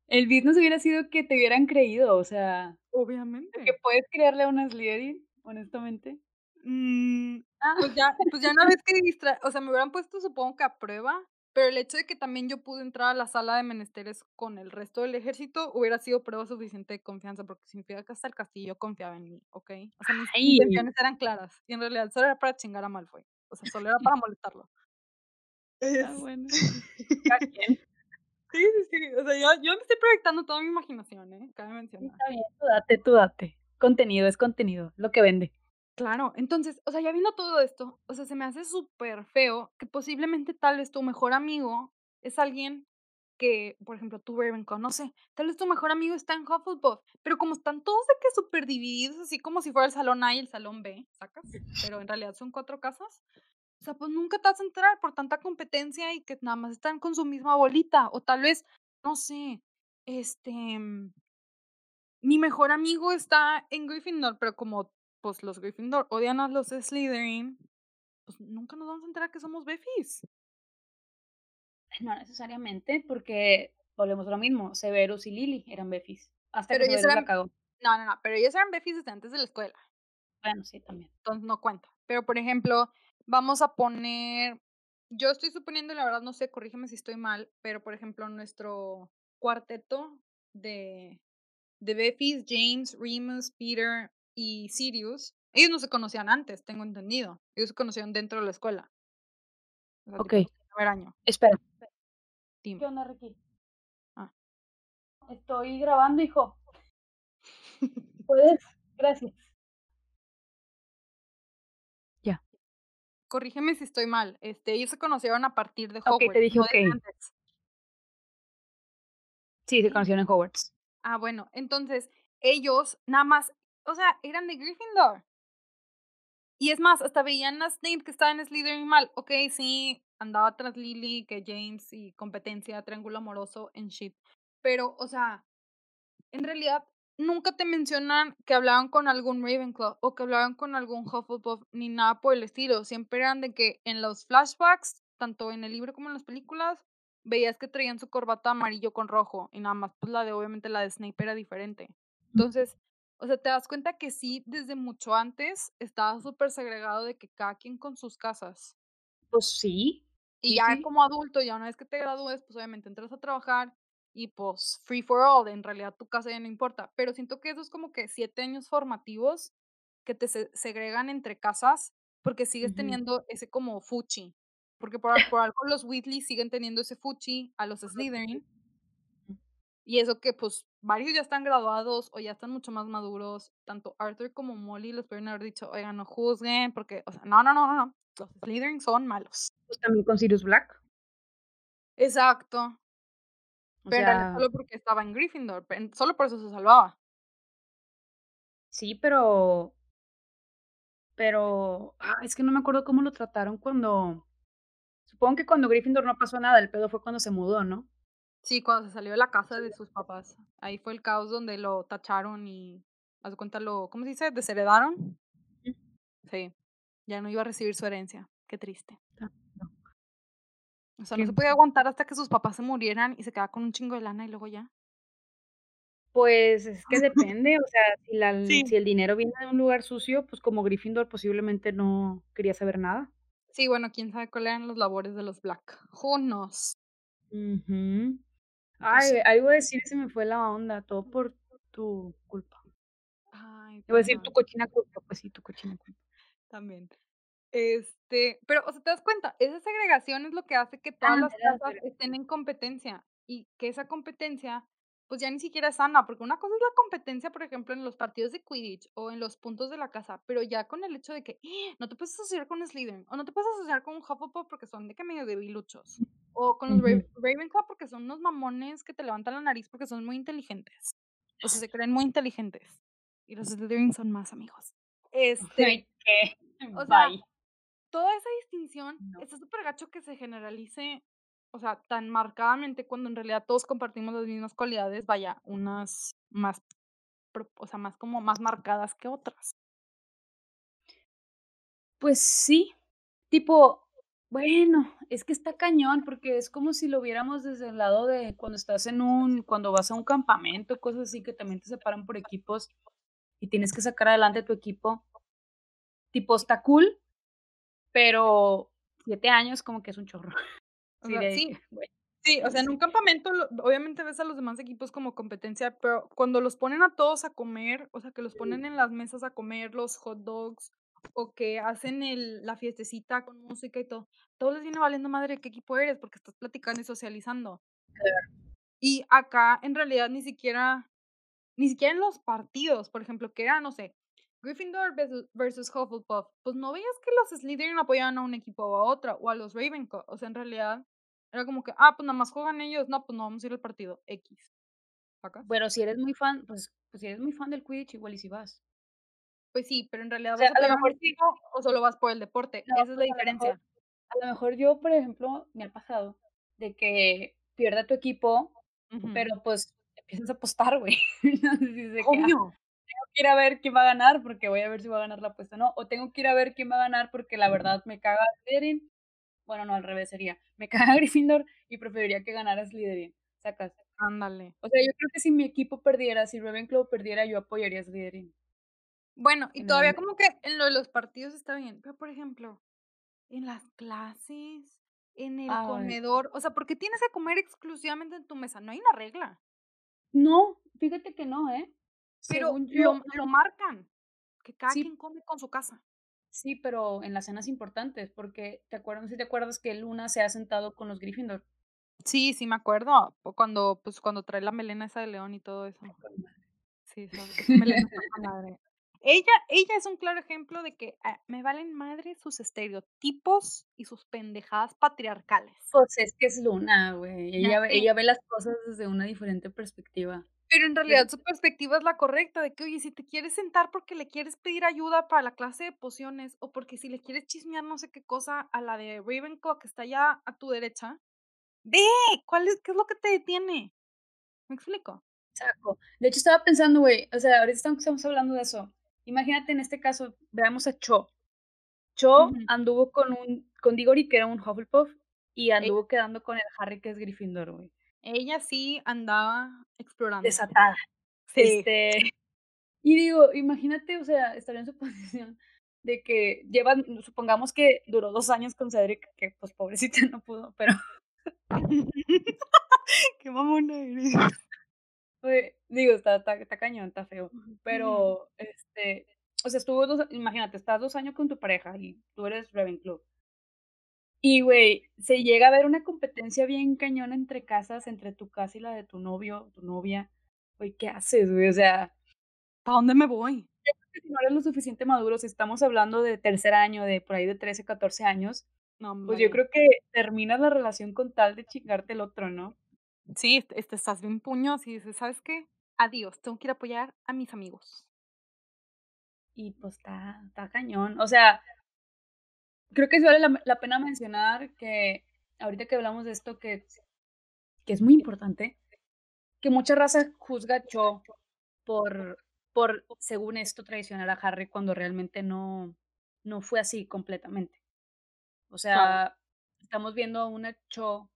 El business hubiera sido que te hubieran creído, o sea. Obviamente. Que puedes creerle a una Slytherin, honestamente. Mm, ah. Pues ya, pues ya una vez que distra o sea, me hubieran puesto supongo que a prueba pero el hecho de que también yo pude entrar a la sala de menesteres con el resto del ejército hubiera sido prueba suficiente de confianza, porque significa que hasta el castillo confiaba en mí, ¿ok? O sea, mis intenciones eran claras. Y en realidad solo era para chingar a Malfoy. O sea, solo era para molestarlo. Ah, bueno. <laughs> Sí, sí, sí. O sea, yo, yo me estoy proyectando toda mi imaginación, ¿eh? Cabe mencionar. Está bien, tú date, tú date. Contenido es contenido, lo que vende. Claro, entonces, o sea, ya viendo todo esto, o sea, se me hace súper feo que posiblemente tal vez tu mejor amigo es alguien que, por ejemplo, tú Ravenclaw, no sé, tal vez tu mejor amigo está en Hufflepuff, pero como están todos de que súper divididos, así como si fuera el salón A y el salón B, ¿sacas? Pero en realidad son cuatro casas. O sea, pues nunca te vas a enterar por tanta competencia y que nada más están con su misma bolita. O tal vez, no sé, este... Mi mejor amigo está en Gryffindor, pero como pues los Gryffindor odian a los Slytherin, pues nunca nos vamos a enterar que somos Befis. No necesariamente, porque volvemos a lo mismo. Severus y Lily eran Befis. Hasta pero que Severus la cagó. No, no, no, pero ellos eran Befis desde antes de la escuela. Bueno, sí, también. Entonces no cuenta. Pero, por ejemplo, vamos a poner. Yo estoy suponiendo, la verdad no sé, corrígeme si estoy mal, pero por ejemplo, nuestro cuarteto de, de Befis, James, Remus, Peter, y Sirius, ellos no se conocían antes, tengo entendido. Ellos se conocían dentro de la escuela. ok. Primer año. Espera. ¿Qué onda, Ricky? Ah. Estoy grabando, hijo. <laughs> Puedes, gracias. Ya. Corrígeme si estoy mal. Este, ellos se conocieron a partir de Hogwarts. Ok, te dije ok. Sí, se conocieron en Hogwarts. Ah, bueno, entonces ellos nada más, o sea, eran de Gryffindor. Y es más, hasta veían a Snape que estaba en Slytherin mal. Ok, sí, andaba tras Lily, que James y competencia, triángulo amoroso en shit. Pero, o sea, en realidad nunca te mencionan que hablaban con algún Ravenclaw o que hablaban con algún Hufflepuff ni nada por el estilo. Siempre eran de que en los flashbacks, tanto en el libro como en las películas, veías que traían su corbata amarillo con rojo y nada más, pues la de obviamente la de Snape era diferente. Entonces, o sea, te das cuenta que sí, desde mucho antes estaba súper segregado de que cada quien con sus casas. Pues sí. Y ya como adulto, ya una vez que te gradúes, pues obviamente entras a trabajar y pues free for all, en realidad tu casa ya no importa. Pero siento que eso es como que siete años formativos que te segregan entre casas porque sigues teniendo ese como fuchi. Porque por, <laughs> por algo los Weasley siguen teniendo ese fuchi a los Slytherin. Y eso que pues varios ya están graduados o ya están mucho más maduros. Tanto Arthur como Molly les pueden haber dicho, oigan, no juzguen, porque, o sea, no, no, no, no, los Slytherin son malos. Pues también con Sirius Black. Exacto. pero solo porque estaba en Gryffindor, solo por eso se salvaba. Sí, pero... Pero... Ah, es que no me acuerdo cómo lo trataron cuando... Supongo que cuando Gryffindor no pasó nada, el pedo fue cuando se mudó, ¿no? Sí, cuando se salió de la casa de sus papás. Ahí fue el caos donde lo tacharon y, haz cuenta, lo, ¿cómo se dice? Desheredaron. Sí, ya no iba a recibir su herencia. Qué triste. Ah, o sea, no se podía aguantar hasta que sus papás se murieran y se quedaba con un chingo de lana y luego ya. Pues es que <laughs> depende, o sea, si, la, si el dinero viene de un lugar sucio, pues como Gryffindor posiblemente no quería saber nada. Sí, bueno, quién sabe cuáles eran los labores de los Black. Junos. Ay, algo de decir se me fue la onda, todo por tu culpa. Ay, Te voy a decir tu cochina culpa, pues sí, tu cochina culpa. También. Este, pero, o sea, te das cuenta, esa segregación es lo que hace que todas las casas estén en competencia y que esa competencia, pues ya ni siquiera es sana, porque una cosa es la competencia, por ejemplo, en los partidos de Quidditch o en los puntos de la casa, pero ya con el hecho de que <gasps> no te puedes asociar con Slytherin o no te puedes asociar con Hufflepuff porque son de que medio debiluchos. O con los Ravenclaw porque son unos mamones que te levantan la nariz porque son muy inteligentes. O sea, se creen muy inteligentes. Y los Slytherin son más amigos. Este. ¿Qué? O sea, toda esa distinción está súper gacho que se generalice, o sea, tan marcadamente cuando en realidad todos compartimos las mismas cualidades, vaya, unas más, o sea, más como más marcadas que otras. Pues sí, tipo, bueno, es que está cañón, porque es como si lo viéramos desde el lado de cuando estás en un, cuando vas a un campamento, cosas así que también te separan por equipos y tienes que sacar adelante tu equipo. Tipo, está cool, pero siete años como que es un chorro. Sí, sí, o sea, en un campamento obviamente ves a los demás equipos como competencia, pero cuando los ponen a todos a comer, o sea, que los ponen en las mesas a comer los hot dogs o que hacen el, la fiestecita con música y todo, todo les viene valiendo madre qué equipo eres porque estás platicando y socializando. Y acá en realidad ni siquiera, ni siquiera en los partidos, por ejemplo, que era, no sé, Gryffindor versus, Hufflepuff, pues no veías que los Slytherin apoyaban a un equipo o a otra, o a los Ravenclaw, o sea, en realidad era como que, ah, pues nada más juegan ellos, no, pues no vamos a ir al partido, X. Pero si eres muy fan, pues, pues si eres muy fan del Quidditch, igual y si vas. Pues sí, pero en realidad vas a, lo mejor sí, o solo vas por el deporte. Esa es la diferencia. A lo, mejor, yo, por ejemplo, me ha pasado de que pierda tu equipo, pero pues empiezas a apostar, güey. <laughs> Ah, Obvio. tengo que ir a ver quién va a ganar porque voy a ver si va a ganar la apuesta o no. O tengo que ir a ver quién va a ganar porque la verdad me caga Slytherin. Bueno, no, al revés sería. Me <laughs> caga Gryffindor y preferiría que ganara Slytherin. Sacas. Ándale. O sea, yo creo que si mi equipo perdiera, si Ravenclaw perdiera, yo apoyaría a Slytherin. Bueno, y todavía como que en lo de los partidos está bien, pero por ejemplo, en las clases, en el comedor, o sea, ¿por qué tienes que comer exclusivamente en tu mesa? No hay una regla. No, fíjate que no, ¿eh? Pero lo, lo, marcan, que cada quien come con su casa. Sí, pero en las cenas importantes, porque te acuerdas, si te acuerdas que Luna se ha sentado con los Gryffindor. Sí, sí me acuerdo. Cuando, pues, cuando trae la melena esa de león y todo eso. Sí, <laughs> melena <laughs> madre. Ella, ella es un claro ejemplo de que ah, me valen madre sus estereotipos y sus pendejadas patriarcales. Pues es que es Luna, güey. Ella, ella ve las cosas desde una diferente perspectiva. Pero en realidad su perspectiva es la correcta, de que, oye, si te quieres sentar porque le quieres pedir ayuda para la clase de pociones, o porque si le quieres chismear no sé qué cosa a la de Ravenclaw que está allá a tu derecha, ve, ¿cuál es, qué es lo que te detiene? ¿Me explico? Exacto. De hecho, estaba pensando, güey, o sea, ahorita estamos hablando de eso. Imagínate en este caso, veamos a Cho. Cho anduvo con un, con Diggory, que era un Hufflepuff, y anduvo quedando con el Harry, que es Gryffindor, güey. Ella sí andaba explorando. Desatada. <laughs> Sí. Este, <laughs> y digo, imagínate, o sea, estaría en su <laughs> posición de que llevan, supongamos que duró dos años con Cedric, que pues pobrecita no pudo, pero... Qué mamona eres. digo, está, está, cañón, está feo, pero, este, o sea, estuvo dos, imagínate, estás dos años con tu pareja y tú eres Ravenclaw. Y, güey, se llega a ver una competencia bien cañón entre casas, entre tu casa y la de tu novio, tu novia. Güey, ¿qué haces, güey? O sea... ¿A dónde me voy? si no eres lo suficiente maduro, si estamos hablando de tercer año, de por ahí de 13, 14 años, pues yo creo que terminas la relación con tal de chingarte el otro, ¿no? Sí, este, estás bien puños y dices, ¿sabes qué? Adiós, tengo que ir a apoyar a mis amigos. Y pues está, está cañón. O sea, creo que sí vale la, pena mencionar que ahorita que hablamos de esto, que, que es muy importante, que mucha raza juzga a Cho por, por, según esto, traicionar a Harry cuando realmente no, no fue así completamente. O sea, estamos viendo a una Cho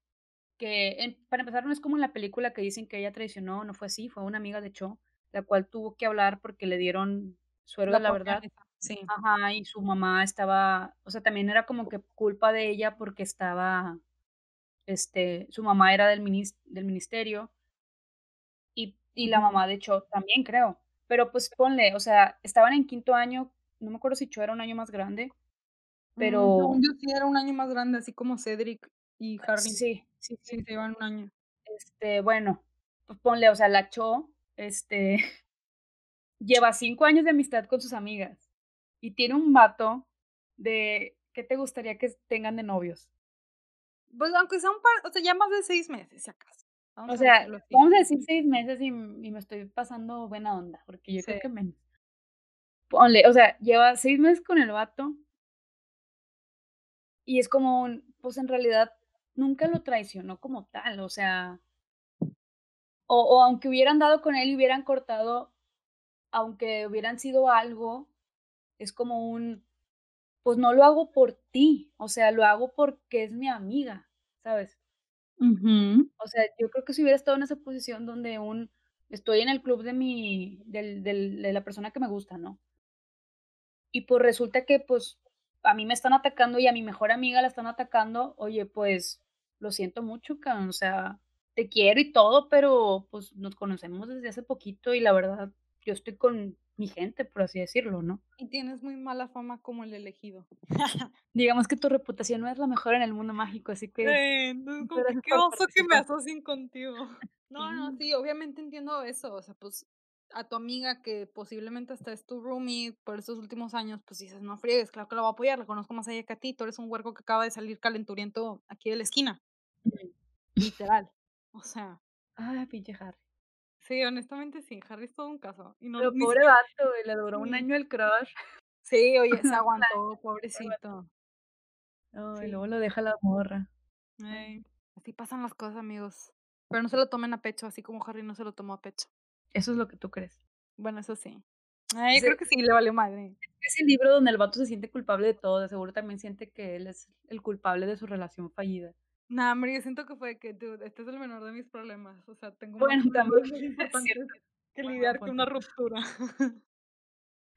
que, para empezar, no es como en la película que dicen que ella traicionó, no fue así, fue una amiga de Cho, la cual tuvo que hablar porque le dieron suero de la verdad. Sí. Ajá, y su mamá estaba, o sea, también era como que culpa de ella porque estaba, este, su mamá era del, del ministerio y, y la mamá de Cho también creo. Pero pues ponle, o sea, estaban en quinto año, no me acuerdo si Cho era un año más grande, pero... yo sí era un año más grande, así como Cedric y Harry. Sí, sí, sí, se llevan un año. Este, bueno, pues ponle, o sea, la Cho, este, <laughs> lleva cinco años de amistad con sus amigas y tiene un vato de ¿qué te gustaría que tengan de novios? Pues aunque sea un par, o sea, ya más de seis meses, si acaso. o sea, vamos a decir seis meses y, me estoy pasando buena onda, porque yo creo que menos. Ponle, o sea, lleva seis meses con el vato y es como un, pues en realidad nunca lo traicionó como tal, o sea, o, o aunque hubieran dado con él y hubieran cortado, aunque hubieran sido algo, es como un, pues no lo hago por ti, o sea, lo hago porque es mi amiga, ¿sabes? O sea, yo creo que si hubiera estado en esa posición donde un, estoy en el club de mi, del, del, de la persona que me gusta, ¿no? Y pues resulta que pues a mí me están atacando y a mi mejor amiga la están atacando, oye, pues lo siento mucho, o sea, te quiero y todo, pero pues nos conocemos desde hace poquito y la verdad, yo estoy con mi gente, por así decirlo, ¿no? Y tienes muy mala fama como el elegido. <laughs> Digamos que tu reputación no es la mejor en el mundo mágico, así que... Eh, qué oso que me asocien contigo. <laughs> No, no, sí, obviamente entiendo eso, o sea, pues a tu amiga que posiblemente hasta es tu roomie por estos últimos años, pues dices, no friegues, claro que la voy a apoyar, la conozco más allá que a ti, tú eres un huerco que acaba de salir calenturiento aquí de la esquina. Literal. O sea. Ay, pinche Harry. Sí, honestamente sí, Harry es todo un caso. Y no, Pero pobre vato, le duró un año el crush. Sí, <laughs> oye, se aguantó, pobrecito. y luego lo deja la morra. así pasan las cosas, amigos. Pero no se lo tomen a pecho, así como Harry no se lo tomó a pecho. Eso es lo que tú crees. Bueno, eso sí. Ay, creo que sí le valió madre. Es el libro donde el vato se siente culpable de todo. De seguro también siente que él es el culpable de su relación fallida. Nah, hombre, yo siento que fue que, dude, este es el menor de mis problemas. O sea, tengo bueno, también <laughs> que lidiar con una ruptura.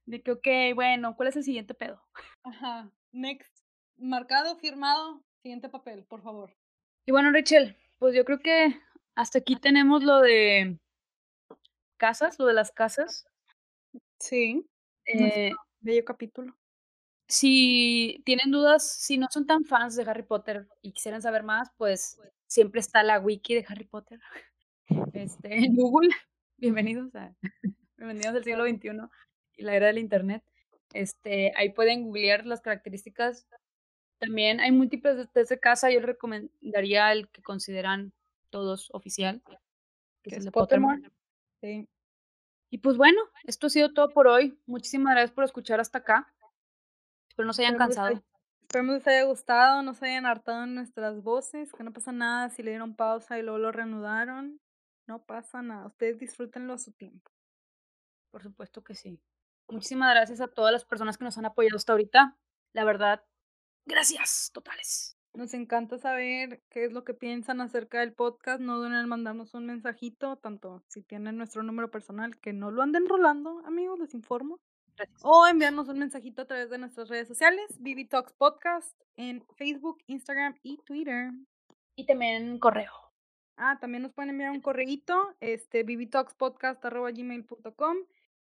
De que, ok, bueno, ¿cuál es el siguiente pedo? Ajá, next. Marcado, firmado, siguiente papel, por favor. Y bueno, Rachel, pues yo creo que hasta aquí tenemos lo de casas, lo de las casas. Sí. Eh, bello capítulo si tienen dudas, si no son tan fans de Harry Potter y quisieran saber más, pues siempre está la wiki de Harry Potter <laughs> este, en Google. Bienvenidos a <laughs> bienvenidos al siglo XXI y la era del internet. Este, ahí pueden googlear las características. También hay múltiples de casa. Yo les recomendaría el que consideran todos oficial, que, es el de Pottermore. Sí. Y pues bueno, esto ha sido todo por hoy. Muchísimas gracias por escuchar hasta acá. Espero no se hayan cansado. Esperemos que les haya gustado, no se hayan hartado en nuestras voces, que no pasa nada si le dieron pausa y luego lo reanudaron. No pasa nada, ustedes disfrútenlo a su tiempo. Por supuesto que sí. Muchísimas gracias a todas las personas que nos han apoyado hasta ahorita. La verdad, gracias totales. Nos encanta saber qué es lo que piensan acerca del podcast. No duden en mandarnos un mensajito, tanto si tienen nuestro número personal, que no lo anden rolando, amigos, les informo. O enviarnos un mensajito a través de nuestras redes sociales, Vivi Talks Podcast, en Facebook, Instagram y Twitter. Y también correo. Ah, también nos pueden enviar un correíto, este, vivitalkspodcast.gmail.com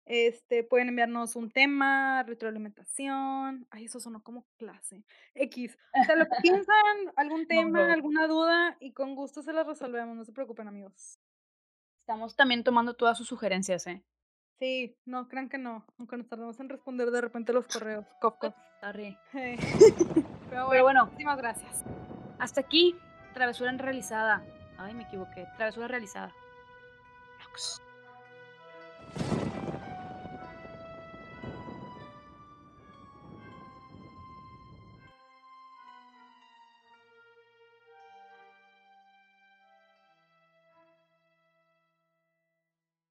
este, pueden enviarnos un tema, retroalimentación. Ay, eso sonó como clase. X. O sea, lo que <laughs> piensan, algún tema, alguna duda, y con gusto se las resolvemos. No se preocupen, amigos. Estamos también tomando todas sus sugerencias, ¿eh? Sí, no, crean que no. Aunque nos tardamos en responder de repente los correos. Copco. <laughs> Sorry. <laughs> Pero, bueno, bueno, muchísimas gracias. Hasta aquí, travesura realizada. Ay, me equivoqué. Travesura realizada. Lux.